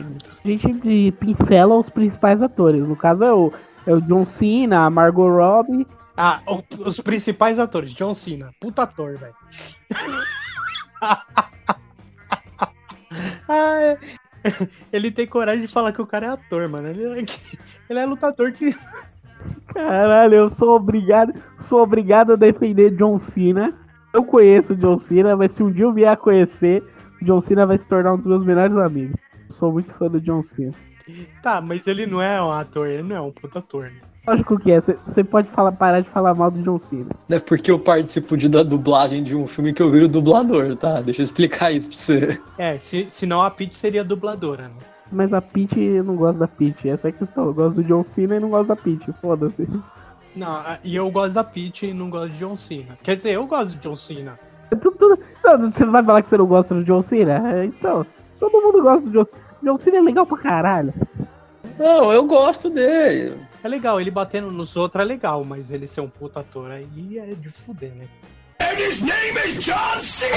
A gente pincela os principais atores. No caso é o, é o John Cena, a Margot Robbie. Ah, o- os principais atores. John Cena. Puta ator, velho. [laughs] Ah, é. Ele tem coragem de falar que o cara é ator, mano. Ele é, ele é lutador que. Caralho, eu sou obrigado, sou obrigado a defender John Cena. Eu conheço o John Cena, mas se um dia eu vier a conhecer, o John Cena vai se tornar um dos meus melhores amigos. Sou muito fã do John Cena. Tá, mas ele não é um ator, ele não é um puta ator, né? Lógico que é, você- pode falar, parar de falar mal do John Cena. É porque eu participo de, da dublagem de um filme que eu viro dublador, tá? Deixa eu explicar isso pra você. É, se, senão a Peach seria dubladora, né? Mas a Peach, eu não gosto da Peach, essa é a questão. Eu gosto do John Cena e não gosto da Peach, foda-se. Não, e eu gosto da Peach e não gosto de John Cena. Quer dizer, eu gosto de John Cena. Tu- tu- não, Você não vai falar que você não gosta do John Cena? É, Então, todo mundo gosta do John John Cena é legal pra caralho. Não, eu gosto dele. É legal, ele batendo nos outros é legal, mas ele ser um puta ator aí é de fuder, né? And his name is John Cena.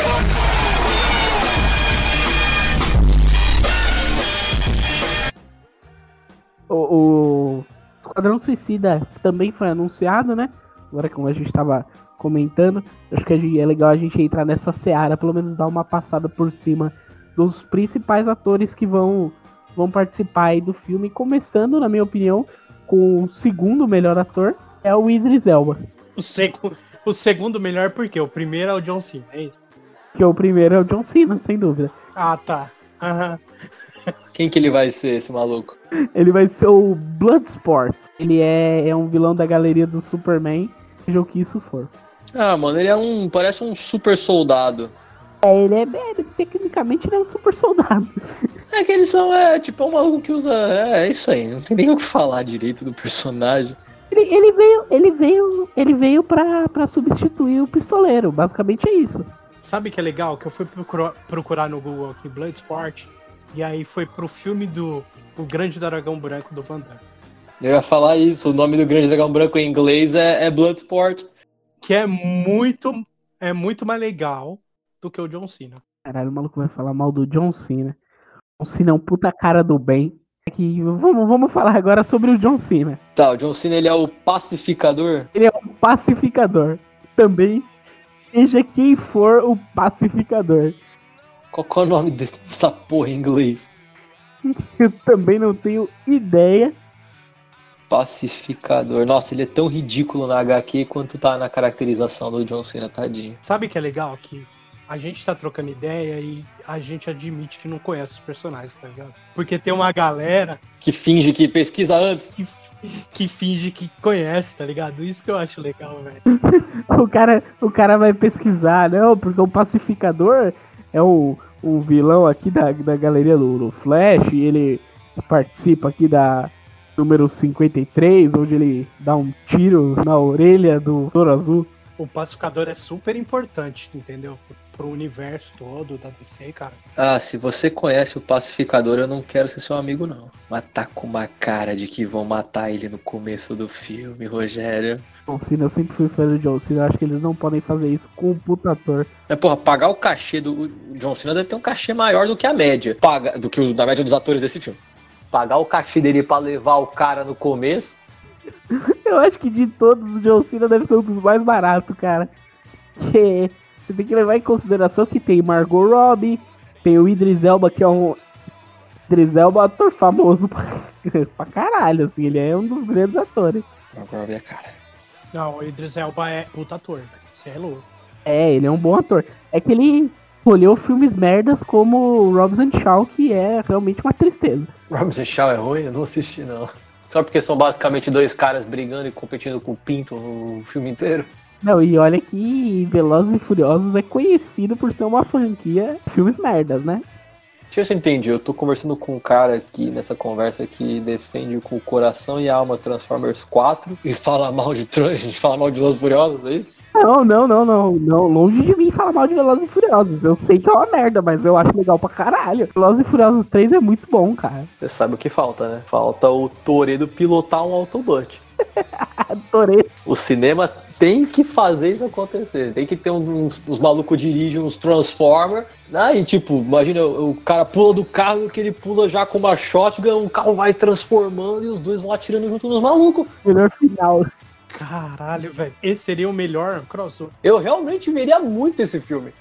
O, o Esquadrão Suicida também foi anunciado, né? Agora, como a gente tava comentando, acho que é legal a gente entrar nessa seara, pelo menos dar uma passada por cima dos principais atores que vão, vão participar aí do filme. Começando, na minha opinião, com o segundo melhor ator, é o Idris Elba. O, segu- o segundo melhor porque o primeiro é o John Cena, é isso? Que o primeiro é o John Cena, sem dúvida. Ah, tá. Quem que ele vai ser, esse maluco? Ele vai ser o Bloodsport. Ele é, é um vilão da galeria do Superman, seja o que isso for. Ah, mano, ele é um. Parece um super soldado. É, ele é, é, tecnicamente ele é um super soldado. [laughs] É que eles são, é, tipo, é um maluco que usa. É, é isso aí, não tem nem o que falar direito do personagem. Ele, ele veio, ele veio, ele veio pra, pra substituir o pistoleiro. Basicamente é isso. Sabe que é legal? Que eu fui procurar, procurar no Google aqui Bloodsport e aí foi pro filme do O Grande Dragão Branco do Van Damme. Eu ia falar isso, o nome do Grande Dragão Branco em inglês é, é Bloodsport. Que é muito, é muito mais legal do que o John Cena. Caralho, o maluco vai falar mal do John Cena. John Cena é um puta cara do bem. Aqui, vamos, vamos falar agora sobre o John Cena. Tá, o John Cena ele é o pacificador. Ele é um pacificador. Também, seja quem for o pacificador. Qual, qual é o nome dessa porra em inglês? [laughs] Eu também não tenho ideia. Pacificador. Nossa, ele é tão ridículo na HQ quanto tá na caracterização do John Cena, tadinho. Sabe que é legal? Que a gente tá trocando ideia e a gente admite que não conhece os personagens, tá ligado? Porque tem uma galera Que finge que pesquisa antes. que, [laughs] que finge que conhece, tá ligado? Isso que eu acho legal, velho. [laughs] O cara, o cara vai pesquisar, não, porque o pacificador é o, o vilão aqui da, da galeria do, do Flash, e ele participa aqui da número 53, onde ele dá um tiro na orelha do Toro Azul. O pacificador é super importante, entendeu? Pro universo todo da DC, cara. Ah, se você conhece o pacificador, eu não quero ser seu amigo, não. Mas tá com uma cara de que vão matar ele no começo do filme, Rogério. John Cena, eu sempre fui fã do John Cena, eu acho que eles não podem fazer isso com o puta ator. Mas, porra, pagar o cachê do. O John Cena deve ter um cachê maior do que a média. Paga, do que o da média dos atores desse filme. Pagar o cachê dele pra levar o cara no começo. [laughs] Eu acho que de todos os John Cena deve ser um dos mais baratos, cara. [laughs] Que você tem que levar em consideração que tem Margot Robbie, tem o Idris Elba, que é um. Idris Elba é um ator famoso pra, [laughs] pra caralho, assim, ele é um dos grandes atores. Agora ver a cara. Não, o Idris Elba é puta ator, velho. Você é louco. É, ele é um bom ator. É que ele escolheu filmes merdas como Robson Shaw, que é realmente uma tristeza. Robson Shaw é ruim? Eu não assisti, não. Só porque são basicamente dois caras brigando e competindo com o Pinto no filme inteiro. Não, e olha que Velozes e Furiosos é conhecido por ser uma franquia de filmes merdas, né? Deixa eu ver se eu entendi. Eu tô conversando com um cara aqui nessa conversa que defende com o coração e alma Transformers 4 e fala mal de Tran- [laughs] a gente fala mal de Los Furiosos, é isso? Não, não, não, não, não. Longe de mim falar mal de Velozes e Furiosos. Eu sei que é uma merda, mas eu acho legal pra caralho. Velozes e Furiosos 3 é muito bom, cara. Você sabe o que falta, né? Falta o Toredo pilotar um Autobot. [laughs] Adorei. O cinema tem que fazer isso acontecer. Tem que ter uns, uns malucos dirigem uns Transformers. Aí, tipo, imagina o, o cara pula do carro que ele pula já com uma shotgun, o carro vai transformando e os dois vão atirando junto nos malucos. Melhor final. Caralho, velho. Esse seria o melhor crossover. Eu realmente veria muito esse filme.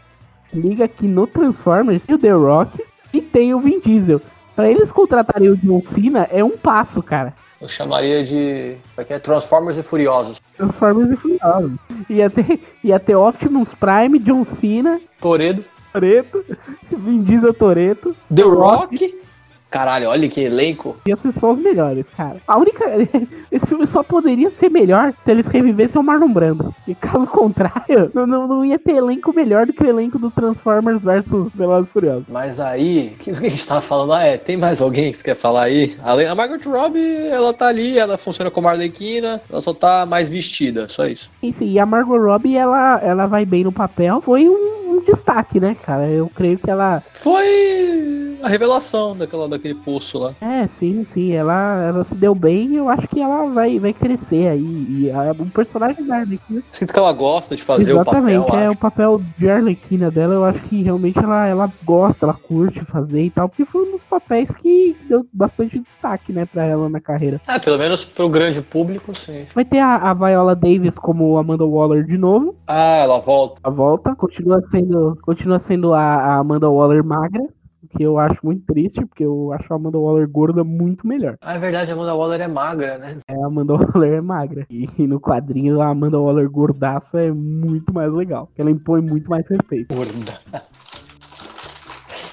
Liga que no Transformers tem o The Rock e tem o Vin Diesel. Pra eles contratarem o John Cena é um passo, cara. Eu chamaria de. É é? Transformers e Furiosos. Transformers e Furiosos. Ia ter, ia ter Optimus Prime, John Cena, Toredo. Toreto, [laughs] Vin Diesel Toreto. The Rock. Caralho, olha que elenco. Ia ser só os melhores, cara. A única. [laughs] Esse filme só poderia ser melhor se eles revivessem o Marlon Brando. E caso [laughs] contrário, não, não, não ia ter elenco melhor do que o elenco do Transformers versus Velozes Furiosos. Mas aí, [laughs] o que a gente tava falando? Ah, é, tem mais alguém que você quer falar aí? A Margaret Robbie, ela tá ali, ela funciona como Arlequina, ela só tá mais vestida, só isso. E sim, e a Margot Robbie, ela, ela vai bem no papel. Foi um, um destaque, né, cara? Eu creio que ela. Foi a revelação daquela, daquele poço lá. É, sim, sim. Ela, ela se deu bem. Eu acho que ela vai, vai crescer aí. E a, o personagem da Arlequina. Escrito que ela gosta de fazer Exatamente, o papel, é acho. o papel de Arlequina dela. Eu acho que realmente ela, ela gosta, ela curte fazer e tal. Porque foi um dos papéis que deu bastante destaque, né, pra ela na carreira. É, pelo menos pro grande público, sim. Vai ter a, a Viola Davis como Amanda Waller de novo. Ah, ela volta. a volta. Continua sendo, continua sendo a, a Amanda Waller magra, que eu acho muito triste, porque eu acho a Amanda Waller gorda muito melhor. Ah, é verdade, a Amanda Waller é magra, né? É, a Amanda [laughs] Waller é magra. E, no quadrinho a Amanda Waller gordaça é muito mais legal. porque Ela impõe muito mais respeito. Gorda.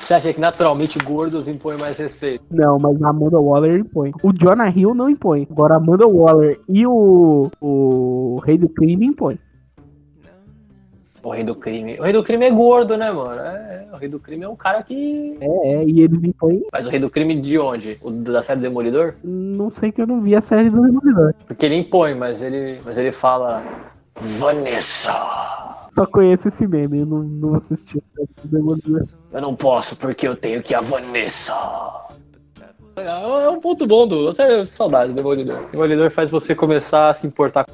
Você acha que naturalmente gordos impõem mais respeito? Não, mas a Amanda Waller impõe. O Jonah Hill não impõe. Agora a Amanda Waller e o, o Rei do Crime impõe. O rei do crime. O rei do crime é gordo, né, mano? É, o rei do crime é um cara que. É, é, e eles impõem. Mas o rei do crime de onde? O da série Demolidor? Não sei que eu não vi a série do Demolidor. Porque ele impõe, mas ele, mas ele fala. Vanessa! Só conheço esse meme, eu não, não assisti a série do Demolidor. Eu não posso porque eu tenho que ir a Vanessa. É é um ponto bom do. Sério, saudade do Demolidor. Demolidor faz você começar a se importar.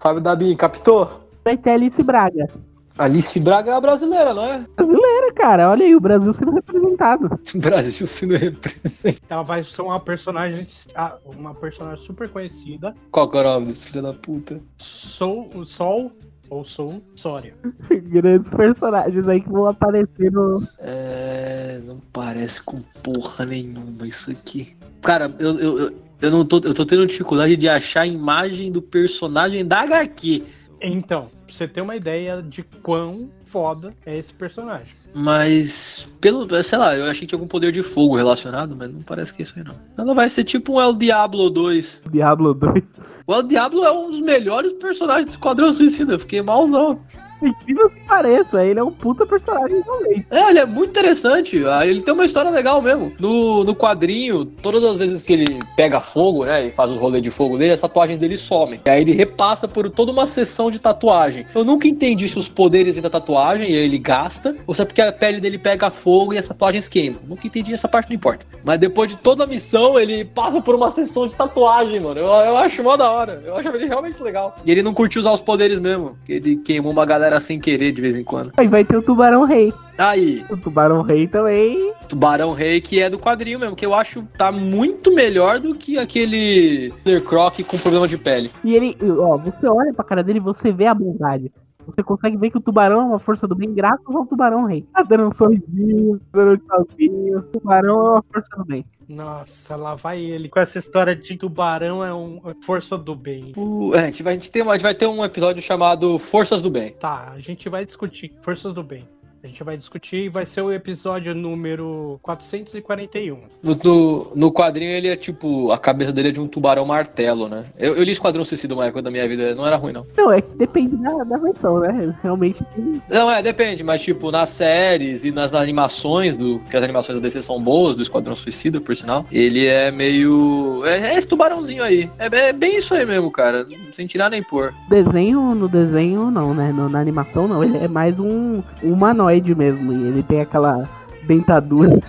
Fábio Dabin, captou? Vai ter Alice Braga. Alice Braga é a brasileira, não é? Brasileira, cara. Olha aí, o Brasil sendo representado. [laughs] Brasil sendo representado. Ela vai ser uma personagem, ah, uma personagem super conhecida. Qual que é o nome desse filho da puta? Sou Sol ou Sou Sória. Grandes personagens aí que vão aparecer no. É. Não parece com porra nenhuma isso aqui. Cara, eu, eu, eu, eu não tô. Eu tô tendo dificuldade de achar a imagem do personagem da HQ. Então, pra você ter uma ideia de quão foda é esse personagem. Mas, pelo, sei lá, eu achei que tinha algum poder de fogo relacionado, mas não parece que é isso aí não. Ela vai ser tipo um El Diablo 2. Diablo 2. O El Diablo é um dos melhores personagens do Esquadrão Suicida, eu fiquei malzão. Incrível que pareça, ele é um puta personagem também. É, ele é muito interessante. ah, Ele tem uma história legal mesmo. No, no quadrinho, todas as vezes que ele pega fogo, né, e faz os rolês de fogo dele, as tatuagens dele somem. E aí ele repassa por toda uma sessão de tatuagem. Eu nunca entendi se os poderes da tatuagem ele gasta, ou se é porque a pele dele pega fogo e as tatuagens queimam. Nunca entendi essa parte, não importa. Mas depois de toda a missão, ele passa por uma sessão de tatuagem, mano. Eu, eu acho mó da hora. Eu acho ele realmente legal. E ele não curtiu usar os poderes mesmo. Ele queimou uma galera sem querer de vez em quando. Aí vai ter o Tubarão Rei. Aí, O Tubarão Rei também. Tubarão Rei, que é do quadrinho mesmo, que eu acho tá muito melhor do que aquele Killer Croc com problema de pele. E ele, ó, você olha pra cara dele e você vê a bondade. Você consegue ver que o tubarão é uma força do bem graças ao tubarão rei. Tá dando um sorrisinho, dando um tchauzinho. O tubarão é uma força do bem. Nossa, lá vai ele com essa história de tubarão é uma força do bem. O- é, a, gente vai, a, gente tem uma- a gente vai ter um episódio chamado Forças do Bem. Tá, a gente vai discutir forças do bem. A gente vai discutir e vai ser o episódio número 441. No, no, quadrinho ele é tipo, a cabeça dele é de um tubarão martelo, né? Eu, eu li Esquadrão Suicida uma época da minha vida, não era ruim não. Não, é que depende da, da versão, né? Realmente. Não, é, depende, mas tipo, nas séries e nas animações, do que as animações da DC são boas, do Esquadrão Suicida, por sinal, ele é meio. É, é esse tubarãozinho aí. É, é bem isso aí mesmo, cara. Sem tirar nem pôr. Desenho, no desenho, não, né? No- na animação, não. Ele é mais um humanoide mesmo. E ele tem aquela dentadura. [laughs]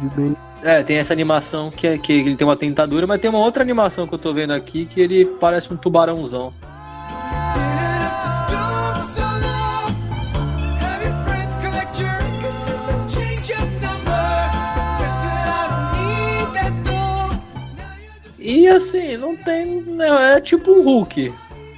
De bem. É, tem essa animação que, é, que ele tem uma tentadura, mas tem uma outra animação que eu tô vendo aqui que ele parece um tubarãozão. E assim, não tem. não, É tipo um Hulk.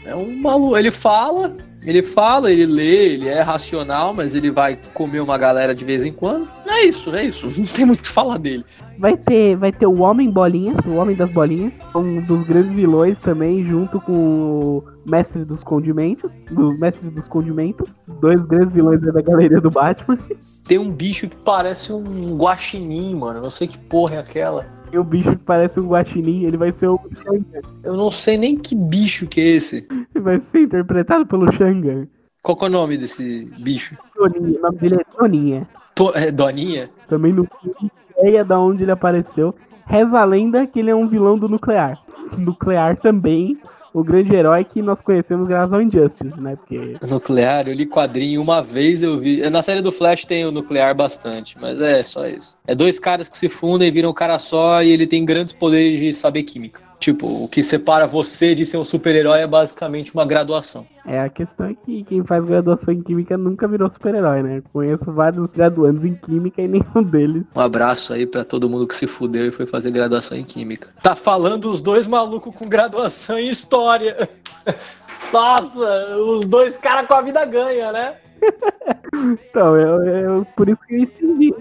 É um maluco. Ele fala, ele fala, ele lê, ele é racional, mas ele vai comer uma galera de vez em quando. É isso, é isso. Não tem muito o que falar dele. Vai ter, vai ter o Homem Bolinhas, o Homem das Bolinhas, um dos grandes vilões também, junto com o Mestre dos Condimentos, do Mestre dos Condimentos, dois grandes vilões da galeria do Batman. Tem um bicho que parece um guaxinim, mano. Não sei que porra é aquela. E o bicho que parece um guaxinim, ele vai ser o Shangan. Eu não sei nem que bicho que é esse. Ele vai ser interpretado pelo Shangan. Qual que é o nome desse bicho? Toninha, o nome dele é Toninha. To- é Doninha? Também não tem ideia da onde ele apareceu. Reza a lenda que ele é um vilão do Nuclear. Nuclear também, o grande herói que nós conhecemos graças ao Injustice, né? Porque Nuclear, eu li quadrinho uma vez, eu vi. Na série do Flash tem o nuclear bastante, mas é só isso. É dois caras que se fundem viram um cara só e ele tem grandes poderes de saber química. Tipo, o que separa você de ser um super-herói é basicamente uma graduação. é a questão é que quem faz graduação em Química nunca virou super-herói, né? Conheço vários graduandos em Química e [laughs] nenhum deles. Um abraço aí pra todo mundo que se fudeu e foi fazer graduação em química. Tá falando os dois malucos com graduação em história. [laughs] Nossa, os dois caras com a vida ganha, né? [laughs] Então, eu, eu- por isso que eu estendi.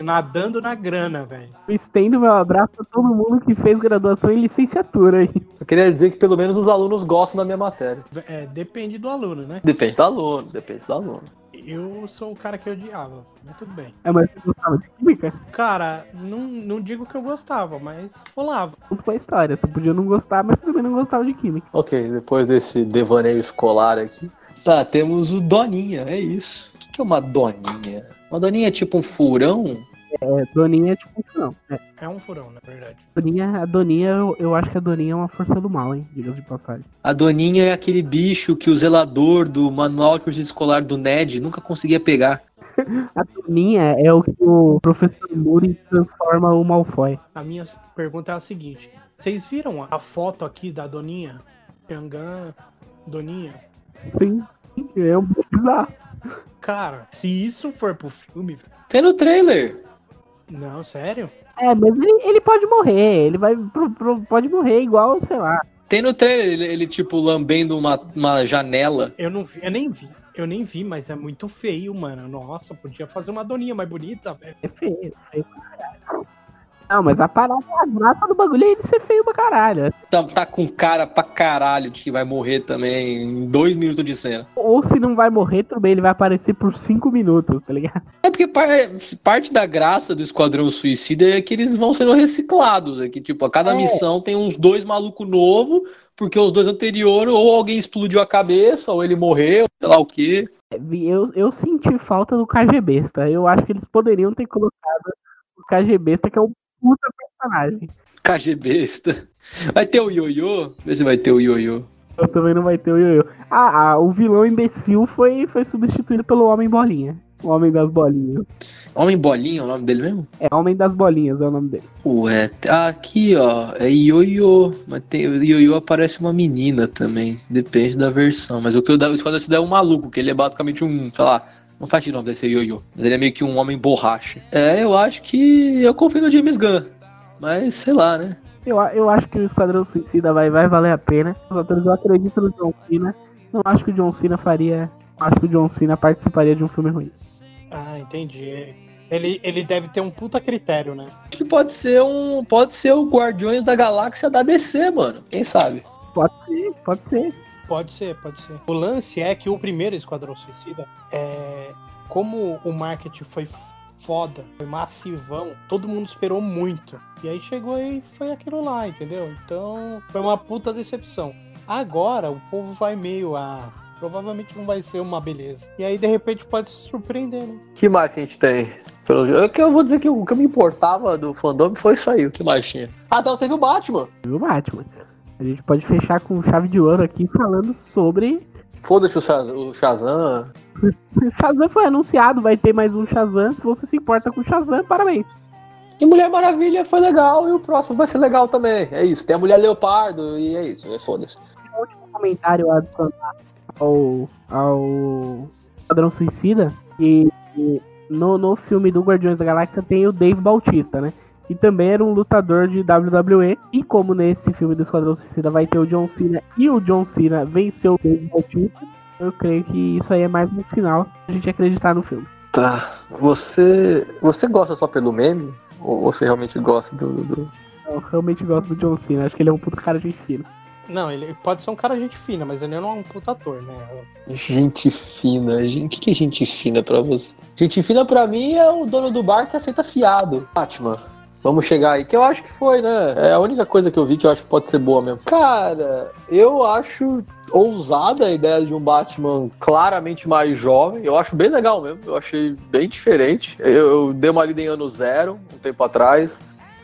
Nadando na grana, velho. Eu estendo meu abraço a todo mundo que fez graduação em licenciatura aí. Eu queria dizer que pelo menos os alunos gostam da minha matéria. É, depende do aluno, né? Depende do aluno, depende do aluno. Eu sou o cara que odiava. Mas tudo bem. É, mas você gostava de Química? Cara, não, não digo que eu gostava, mas rolava. Junto com a história. Você podia não gostar, mas você também não gostava de Química. Ok, depois desse devaneio escolar aqui. Tá, temos o Doninha, é isso. O que é uma Doninha? Uma Doninha é tipo um furão? É, Doninha é tipo, não. É, É um furão, na verdade. Doninha, a Doninha, eu, eu acho que a Doninha é uma força do mal, hein? Diga-se de passagem. A Doninha é aquele bicho que o zelador do manual de projeto escolar do Ned nunca conseguia pegar. [laughs] A Doninha é o que o professor Muri transforma o Malfoy. A minha pergunta é a seguinte: vocês viram a- foto aqui da Doninha? Yangan, Doninha? Sim, é um bizarro. Cara, se isso for pro filme, velho. Tem no trailer. Não, sério? É, mas ele, ele pode morrer, ele vai pro- pro- pode morrer igual, sei lá. Tem no trailer, ele, ele, tipo, lambendo uma, uma janela. Eu não vi, eu nem vi. Eu nem vi, mas é muito feio, mano. Nossa, podia fazer uma Doninha mais bonita, velho. É feio, é feio pra caralho. Não, mas a parada, a graça do bagulho é ele ser feio pra caralho. Tá, tá com cara pra caralho de que vai morrer também em dois minutos de cena. Ou se não vai morrer, bem, ele vai aparecer por cinco minutos, tá ligado? É porque par- parte da graça do Esquadrão Suicida é que eles vão sendo reciclados. É que, tipo, a cada É. missão tem uns dois malucos novos, porque os dois anteriores, ou alguém explodiu a cabeça, ou ele morreu, sei lá o quê. Eu, eu senti falta do KG Besta. Eu acho que eles poderiam ter colocado o KG Besta, que é um puta personagem. KG besta. Vai ter o ioiô? Vê se vai ter o ioiô. Eu também não vai ter o Yoyo. Ah, ah, o vilão imbecil foi, foi substituído pelo Homem Bolinha. O Homem das Bolinhas. Homem Bolinha é o nome dele mesmo? É, Homem das Bolinhas é o nome dele. Ué, ah, aqui ó, é ioiô. Mas tem, o ioiô aparece uma menina também. Depende da versão. Mas o que eu o Esquadrão Suicida é um maluco, que ele é basicamente um, sei lá. Não faz de nome desse ioiô. Mas ele é meio que um homem borracha. É, eu acho que. Eu confio no James Gunn. Mas sei lá, né? Eu, eu acho que o Esquadrão Suicida vai, vai valer a pena. Os atores eu acredito no John Cena. Não acho que o John Cena faria. Acho que o John Cena participaria de um filme ruim. Ah, entendi. Ele, ele deve ter um puta critério, né? Acho que pode ser um. Pode ser o Guardiões da Galáxia da DC, mano. Quem sabe? Pode ser, pode ser. Pode ser, pode ser. O lance é que o primeiro Esquadrão Suicida, é, como o marketing foi foda, foi massivão, todo mundo esperou muito. E aí chegou e foi aquilo lá, entendeu? Então foi uma puta decepção. Agora o povo vai meio a. Provavelmente não vai ser uma beleza. E aí, de repente, pode se surpreender, né? que mais a gente tem? É que eu vou dizer que o que me importava do fandom foi isso aí. O que mais tinha? Ah, não, teve o Batman. Viu, Batman? A gente pode fechar com chave de ouro aqui falando sobre. Foda-se o, Shaz- o Shazam. [laughs] Shazam foi anunciado, vai ter mais um Shazam. Se você se importa com Shazam, parabéns. E Mulher Maravilha foi legal e o próximo vai ser legal também. É isso. Tem a Mulher Leopardo e é isso. É foda-se. Um comentário a adicionar ao, ao Padrão Suicida. E, e no, no filme do Guardiões da Galáxia tem o Dave Bautista, né? Que também era um lutador de WWE. E como nesse filme do Esquadrão Suicida vai ter o John Cena e o John Cena venceu o Dave Bautista, eu creio que isso aí é mais um sinal pra gente acreditar no filme. Tá. Você. Você gosta só pelo meme? Ou você realmente gosta do. do- Eu realmente gosto do John Cena, acho que ele é um puto cara de fino. Não, ele pode ser um cara gente fina, mas ele não é um puta ator, né? Gente fina. Gen- O que que é gente fina pra você? Gente fina pra mim é o dono do bar que aceita fiado. Batman. Vamos chegar aí, que eu acho que foi, né? É a única coisa que eu vi que eu acho que pode ser boa mesmo. Cara, eu acho ousada a ideia de um Batman claramente mais jovem. Eu acho bem legal mesmo. Eu achei bem diferente. Eu, eu dei uma lida em ano zero, um tempo atrás.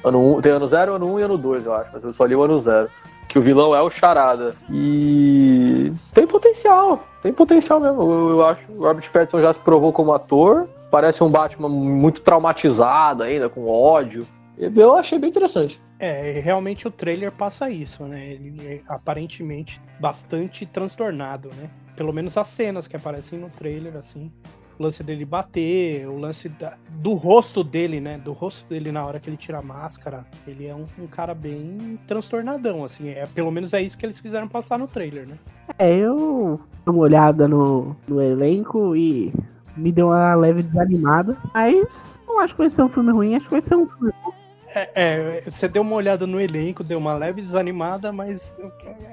Ano um, tem ano zero, ano um e ano dois, eu acho. Mas eu só li o ano zero. Que o vilão é o Charada. E tem potencial. Tem potencial mesmo. Eu, eu acho que o Robert Pattinson já se provou como ator. Parece um Batman muito traumatizado ainda, com ódio. Eu achei bem interessante. É, realmente o trailer passa isso, né? Ele é aparentemente bastante transtornado, né? Pelo menos as cenas que aparecem no trailer, assim. O lance dele bater, o lance da- do rosto dele, né? Do rosto dele na hora que ele tira a máscara. Ele é um, um cara bem transtornadão, assim. É, pelo menos é isso que eles quiseram passar no trailer, né? É, eu dei uma olhada no, no elenco e me deu uma leve desanimada. Mas não acho que vai ser um filme ruim, acho que vai ser um filme bom. É, é, você deu uma olhada no elenco, deu uma leve desanimada, mas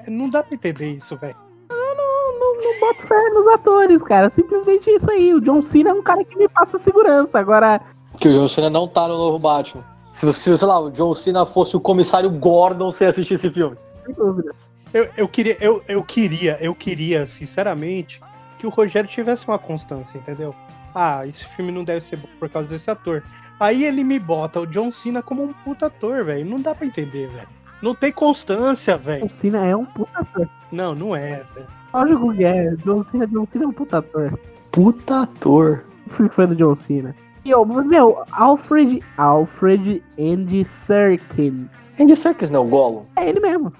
não dá pra entender isso, velho. Não, não boto fé nos atores, cara. Simplesmente isso aí. O John Cena é um cara que me passa segurança. Agora, Que o John Cena não tá no novo Batman. Se, você- sei lá, o John Cena fosse o comissário Gordon, você ia assistir esse filme. sem dúvida. Eu, eu queria, eu, eu queria, eu queria, sinceramente, que o Rogério tivesse uma constância, entendeu? Ah, esse filme não deve ser bom por causa desse ator. Aí ele me bota o John Cena como um puta ator, velho. Não dá pra entender, velho. Não tem constância, velho. O Cena é um puta ator. Não, não é, velho. Lógico que é. John Cena, John Cena é um puta ator. Puta ator. Fui fã do John Cena. E, mas, meu, Alfred, Alfred Andy Serkins. Andy Serkis não é o Gollum? É ele mesmo.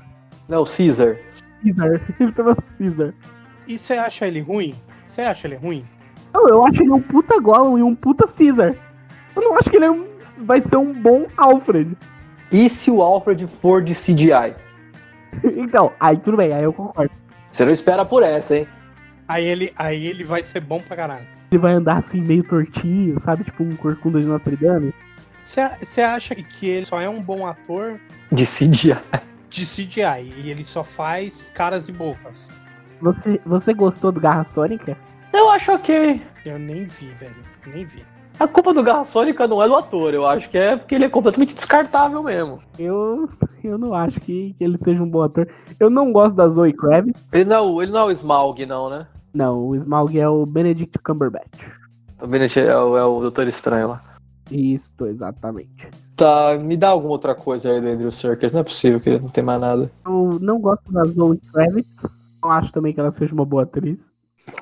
Não é o Caesar? Caesar. [laughs] Ele chama Caesar. E você acha ele ruim? Você acha ele ruim? Não, eu acho ele um puta Gollum e um puta Caesar. Eu não acho que ele é um- vai ser um bom Alfred. E se o Alfred for de CGI? [laughs] Então, aí tudo bem, aí eu concordo. Você não espera por essa, hein? Aí ele, aí ele vai ser bom pra caralho. Ele vai andar assim meio tortinho, sabe? Tipo um corcunda de Notre Dame. Você acha que ele só é um bom ator De CGI. de CGI e ele só faz caras e bocas? Você, você gostou do Garra Sônica? Eu acho ok. Eu nem vi, velho. Nem vi. A culpa do Garra Sônica não é do ator, eu acho que é porque ele é completamente descartável mesmo. Eu, eu não acho que, que ele seja um bom ator. Eu não gosto da Zoe Kravitz. Ele não, ele não é o Smaug, não, né? Não, o Smaug é o Benedict Cumberbatch. Também é o, é o Doutor Estranho lá. Isso, exatamente. Tá, me dá alguma outra coisa aí do Andrew Serkis. Não é possível que ele não tem mais nada. Eu não gosto da Zoe Kravitz. Não acho também que ela seja uma boa atriz.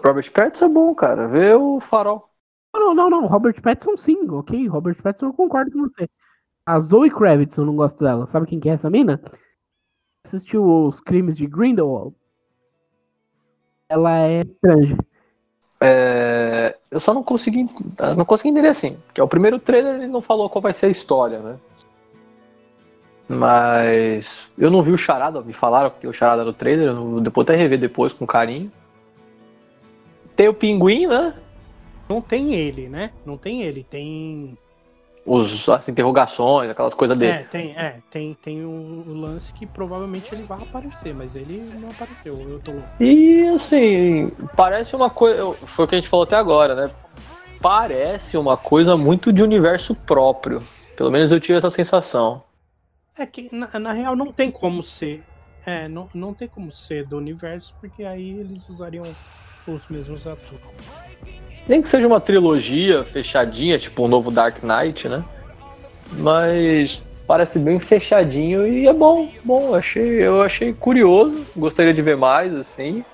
Robert Pattinson é bom, cara. Vê o Farol. Não, não, não. Robert Pattinson sim, ok? Robert Pattinson eu concordo com você. A Zoe Kravitz eu não gosto dela. Sabe quem que é essa mina? Assistiu os crimes de Grindelwald. Ela é estranha. É, eu só não consegui, não consegui entender assim. Que é o primeiro trailer ele não falou qual vai ser a história, né? Mas eu não vi o Charada, me falaram que o Charada no trailer, eu depois até rever depois com carinho. Tem o Pinguim, né? Não tem ele, né? Não tem ele. Tem. Os, as interrogações, aquelas coisas dele. É, tem, é, tem, tem o, o lance que provavelmente ele vai aparecer, mas ele não apareceu. Eu tô louco. E assim, parece uma coisa. Foi o que a gente falou até agora, né? Parece uma coisa muito de universo próprio. Pelo menos eu tive essa sensação. É que, na, na real, não tem como ser. É, não, não tem como ser do universo, porque aí eles usariam os mesmos atores. Nem que seja uma trilogia fechadinha, tipo um novo Dark Knight, né? Mas parece bem fechadinho e é bom, bom. Achei, eu achei curioso, gostaria de ver mais, assim.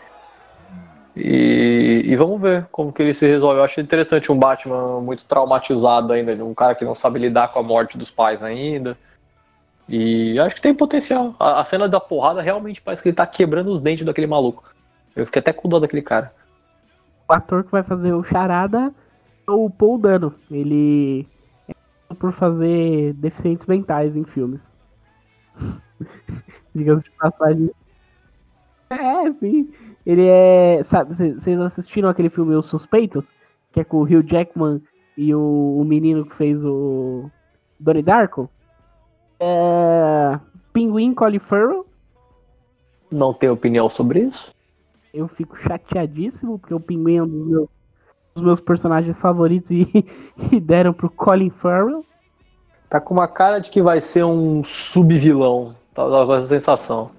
E, e vamos ver como que ele se resolve. Eu achei interessante um Batman muito traumatizado ainda, um cara que não sabe lidar com a morte dos pais ainda. E acho que tem potencial. A, a cena da porrada realmente parece que ele tá quebrando os dentes daquele maluco. Eu fiquei até com dó daquele cara. O ator que vai fazer o Charada é o Paul Dano. Ele é por fazer deficientes mentais em filmes. [laughs] Digamos de passagem. É, sim. Ele é. Sabe, cê- vocês assistiram aquele filme Os Suspeitos? Que é com o Hugh Jackman e o, o menino que fez o. Donnie Darko? É. Pinguim Colin Farrell. Não tenho opinião sobre isso. Eu fico chateadíssimo, porque o Pinguim é um dos meus, dos meus personagens favoritos e, [laughs] e deram pro Colin Farrell. Tá com uma cara de que vai ser um sub-vilão. Tá tá com essa sensação.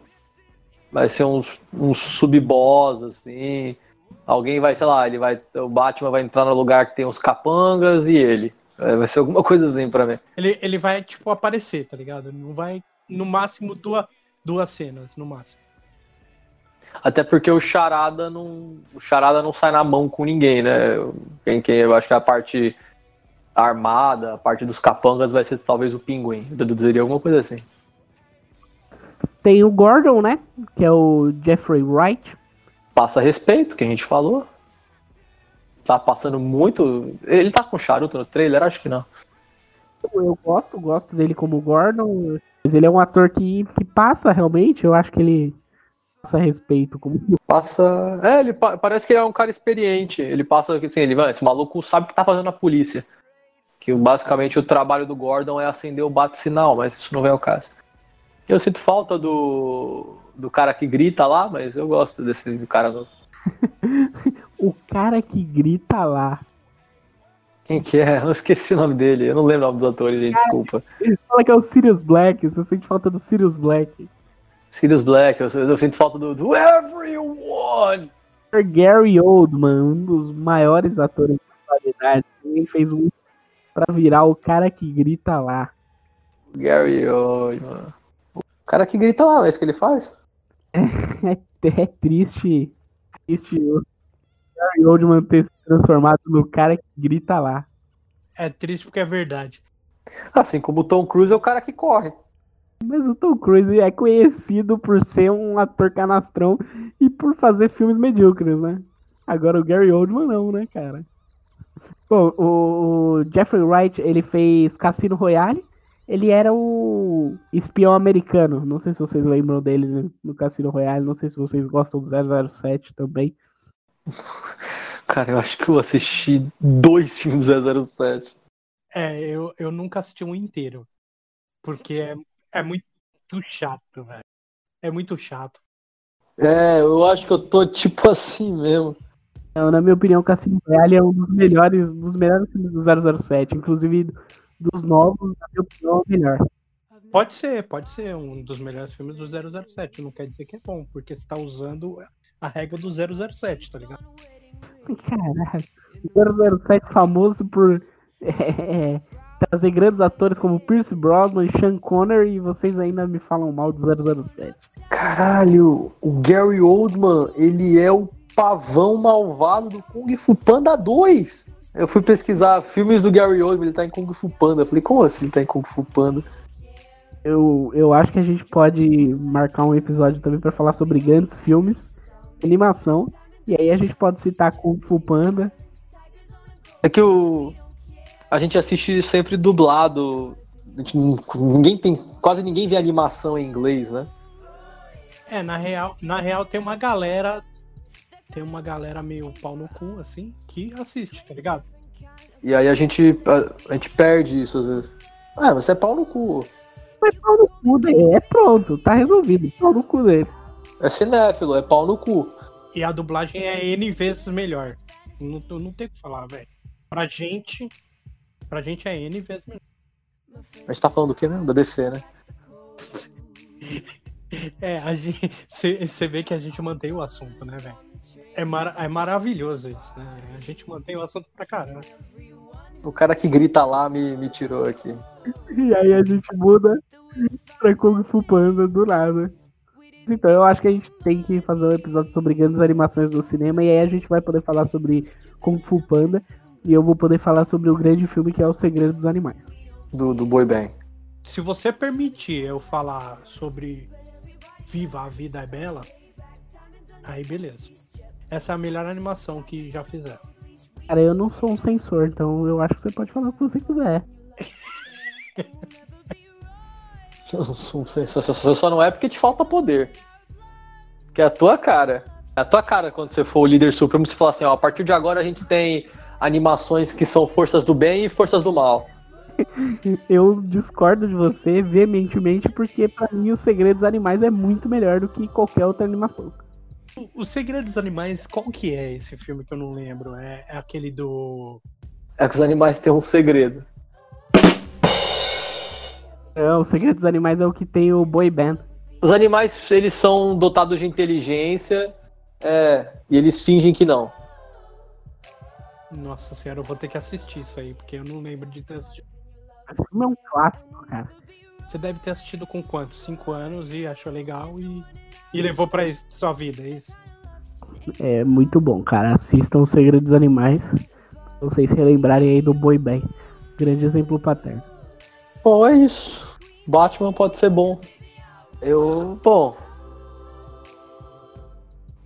Vai ser um, um sub-boss, assim. Alguém vai, sei lá, ele vai. O Batman vai entrar no lugar que tem os capangas e ele. É, Vai ser alguma coisa assim pra mim. Ele, ele vai, tipo, aparecer, tá ligado? Não vai, no máximo, duas, duas cenas, no máximo. Até porque o Charada não. O Charada não sai na mão com ninguém, né? Quem, quem, eu acho que a parte armada, a parte dos capangas vai ser talvez o pinguim. Eu deduziria alguma coisa assim. Tem o Gordon, né? Que é o Jeffrey Wright. Passa respeito, que a gente falou. Tá passando muito. Ele tá com charuto no trailer? Acho que não. Eu gosto, gosto dele como Gordon. Mas ele é um ator que, que passa realmente. Eu acho que ele passa respeito. Como... Passa. É, ele pa- parece que ele é um cara experiente. Ele passa assim, ele, "Mano, esse maluco sabe o que tá fazendo na polícia. Que basicamente o trabalho do Gordon é acender o bate-sinal, mas isso não vem ao caso. Eu sinto falta do, do cara que grita lá, mas eu gosto desse cara novo. [laughs] O cara que grita lá. Quem que é? Eu esqueci o nome dele. Eu não lembro o nome dos atores, gente, desculpa. Ele fala que é o Sirius Black. Você sente falta do Sirius Black. Sirius Black, eu, eu sinto falta do, do Everyone! Gary Oldman, um dos maiores atores da atualidade, ele fez um pra virar o cara que grita lá. Gary Oldman. O cara que grita lá, não é isso que ele faz? [laughs] É, é triste, triste o Gary Oldman ter se transformado no cara que grita lá. É triste porque é verdade. Assim como o Tom Cruise é o cara que corre. Mas o Tom Cruise é conhecido por ser um ator canastrão e por fazer filmes medíocres, né? Agora o Gary Oldman não, né, cara? Bom, o, Jeffrey Wright, ele fez Cassino Royale. Ele era o espião americano. Não sei se vocês lembram dele né, no Cassino Royale. Não sei se vocês gostam do 007 também. [laughs] Cara, eu acho que eu assisti dois filmes do 007. É, eu, eu nunca assisti um inteiro. Porque é, é muito chato, velho. É muito chato. É, eu acho que eu tô tipo [laughs] assim mesmo. Não, na minha opinião, Cassino Royale é um dos melhores, dos melhores filmes do 007. Inclusive, dos novos, na minha opinião, é o melhor. Pode ser, pode ser um dos melhores filmes do 007. Não quer dizer que é bom, porque você tá usando a regra do 007, tá ligado? Caralho. 007 famoso por [laughs] é, trazer grandes atores como Pierce Brosnan e Sean Connery e vocês ainda me falam mal do 007. Caralho, o Gary Oldman, ele é o pavão malvado do Kung Fu Panda 2. Eu fui pesquisar filmes do Gary Oldman, ele tá em Kung Fu Panda. Eu falei, como assim ele tá em Kung Fu Panda? Eu, eu acho que a gente pode marcar um episódio também para falar sobre grandes filmes, animação, e aí a gente pode citar Kung Fu Panda. É que o. A gente assiste sempre dublado. A gente ninguém tem. Quase ninguém vê animação em inglês, né? É, na real, na real tem uma galera. Tem uma galera meio pau no cu, assim, que assiste, tá ligado? E aí a gente. A, a gente perde isso às vezes. Ah, você é pau no cu. Mas pau no cu dele, é pronto, tá resolvido, pau no cu dele. É cinéfilo, é pau no cu. E a dublagem é N vezes melhor. Não, não tem o que falar, velho. Pra gente. Pra gente é N vezes melhor. A gente tá falando do que mesmo? Da DC, né? [laughs] É, a gente. Você vê que a gente mantém o assunto, né, velho? É, mara- é maravilhoso isso, né? A gente mantém o assunto pra caramba. O cara que grita lá me, me tirou aqui. [laughs] E aí a gente muda pra Kung Fu Panda do nada. Então eu acho que a gente tem que fazer um episódio sobre grandes animações do cinema e aí a gente vai poder falar sobre Kung Fu Panda e eu vou poder falar sobre o grande filme que é O Segredo dos Animais. Do, do Boi Bang. Se você permitir eu falar sobre Viva a Vida é Bela, aí beleza. Essa é a melhor animação que já fizeram. Cara, eu não sou um censor, então eu acho que você pode falar o que você quiser. [laughs] Eu não sou um sensor, só- Só não é porque te falta poder. Que é a tua cara. É a tua cara quando você for o líder supremo, você falar assim, ó, a partir de agora a gente tem animações que são forças do bem e forças do mal. [laughs] Eu discordo de você veementemente porque pra mim O Segredo dos Animais é muito melhor do que qualquer outra animação. O- O Segredo dos Animais, qual que é esse filme que eu não lembro? É, é aquele do. É que os animais têm um segredo. É, o Segredo dos Animais é o que tem o Boy Band. Os animais, eles são dotados de inteligência, é, e eles fingem que não. Nossa senhora, eu vou ter que assistir isso aí, porque eu não lembro de ter assistido. Esse filme é um clássico, cara. Você deve ter assistido com quanto? Cinco anos e achou legal e, e levou pra isso, sua vida, é isso? É muito bom, cara. Assistam O Segredo dos Animais. Pra vocês se relembrarem aí do Boy Band. Grande exemplo paterno. Bom, é isso. Batman pode ser bom. Eu. Bom.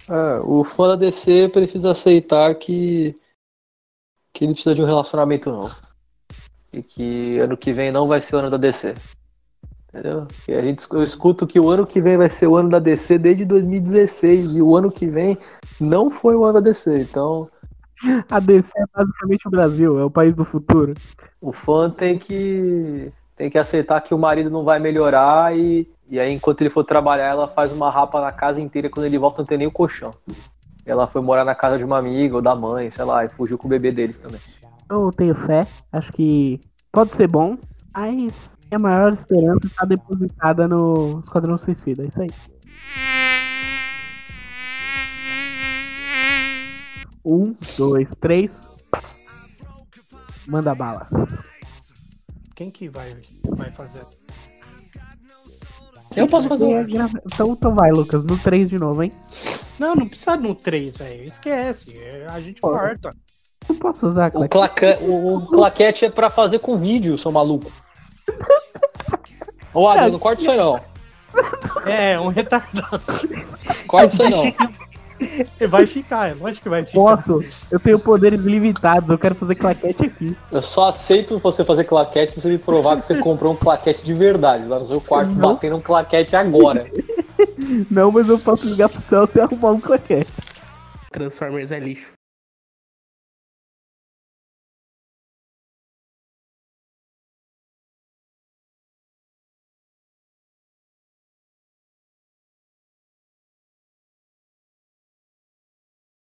É, o fã da DC precisa aceitar que. Que ele precisa de um relacionamento novo. E que ano que vem não vai ser o ano da DC. Entendeu? E a gente, eu escuto que o ano que vem vai ser o ano da DC desde 2016. E o ano que vem não foi o ano da DC. Então. A DC é basicamente o Brasil, é o país do futuro. O fã tem que tem que aceitar que o marido não vai melhorar e, e aí enquanto ele for trabalhar ela faz uma rapa na casa inteira quando ele volta não tem nem o colchão. Ela foi morar na casa de uma amiga ou da mãe, sei lá, e fugiu com o bebê deles também. Eu tenho fé, acho que pode ser bom, mas minha maior esperança está depositada no Esquadrão Suicida, é isso aí. Um, dois, três. Manda bala. Quem que vai, vai fazer? Eu posso fazer é um. Então, então vai, Lucas, no 3 de novo, hein? Não, não precisa no 3, velho. Esquece. é, A gente Pô. corta. Não posso usar, O, Claque. o, o claquete é pra fazer com vídeo, seu maluco. Ô, Adriano, não [laughs] corta isso aí não. É, um retardado. Corta isso aí [laughs] não. Vai ficar, é lógico que vai ficar. Posso? Eu tenho poderes limitados, eu quero fazer claquete aqui. Eu só aceito você fazer claquete se você me provar que você comprou um claquete de verdade lá no seu quarto, Não. batendo um claquete agora. [laughs] Não, mas eu posso ligar pro céu se arrumar um claquete. Transformers é lixo.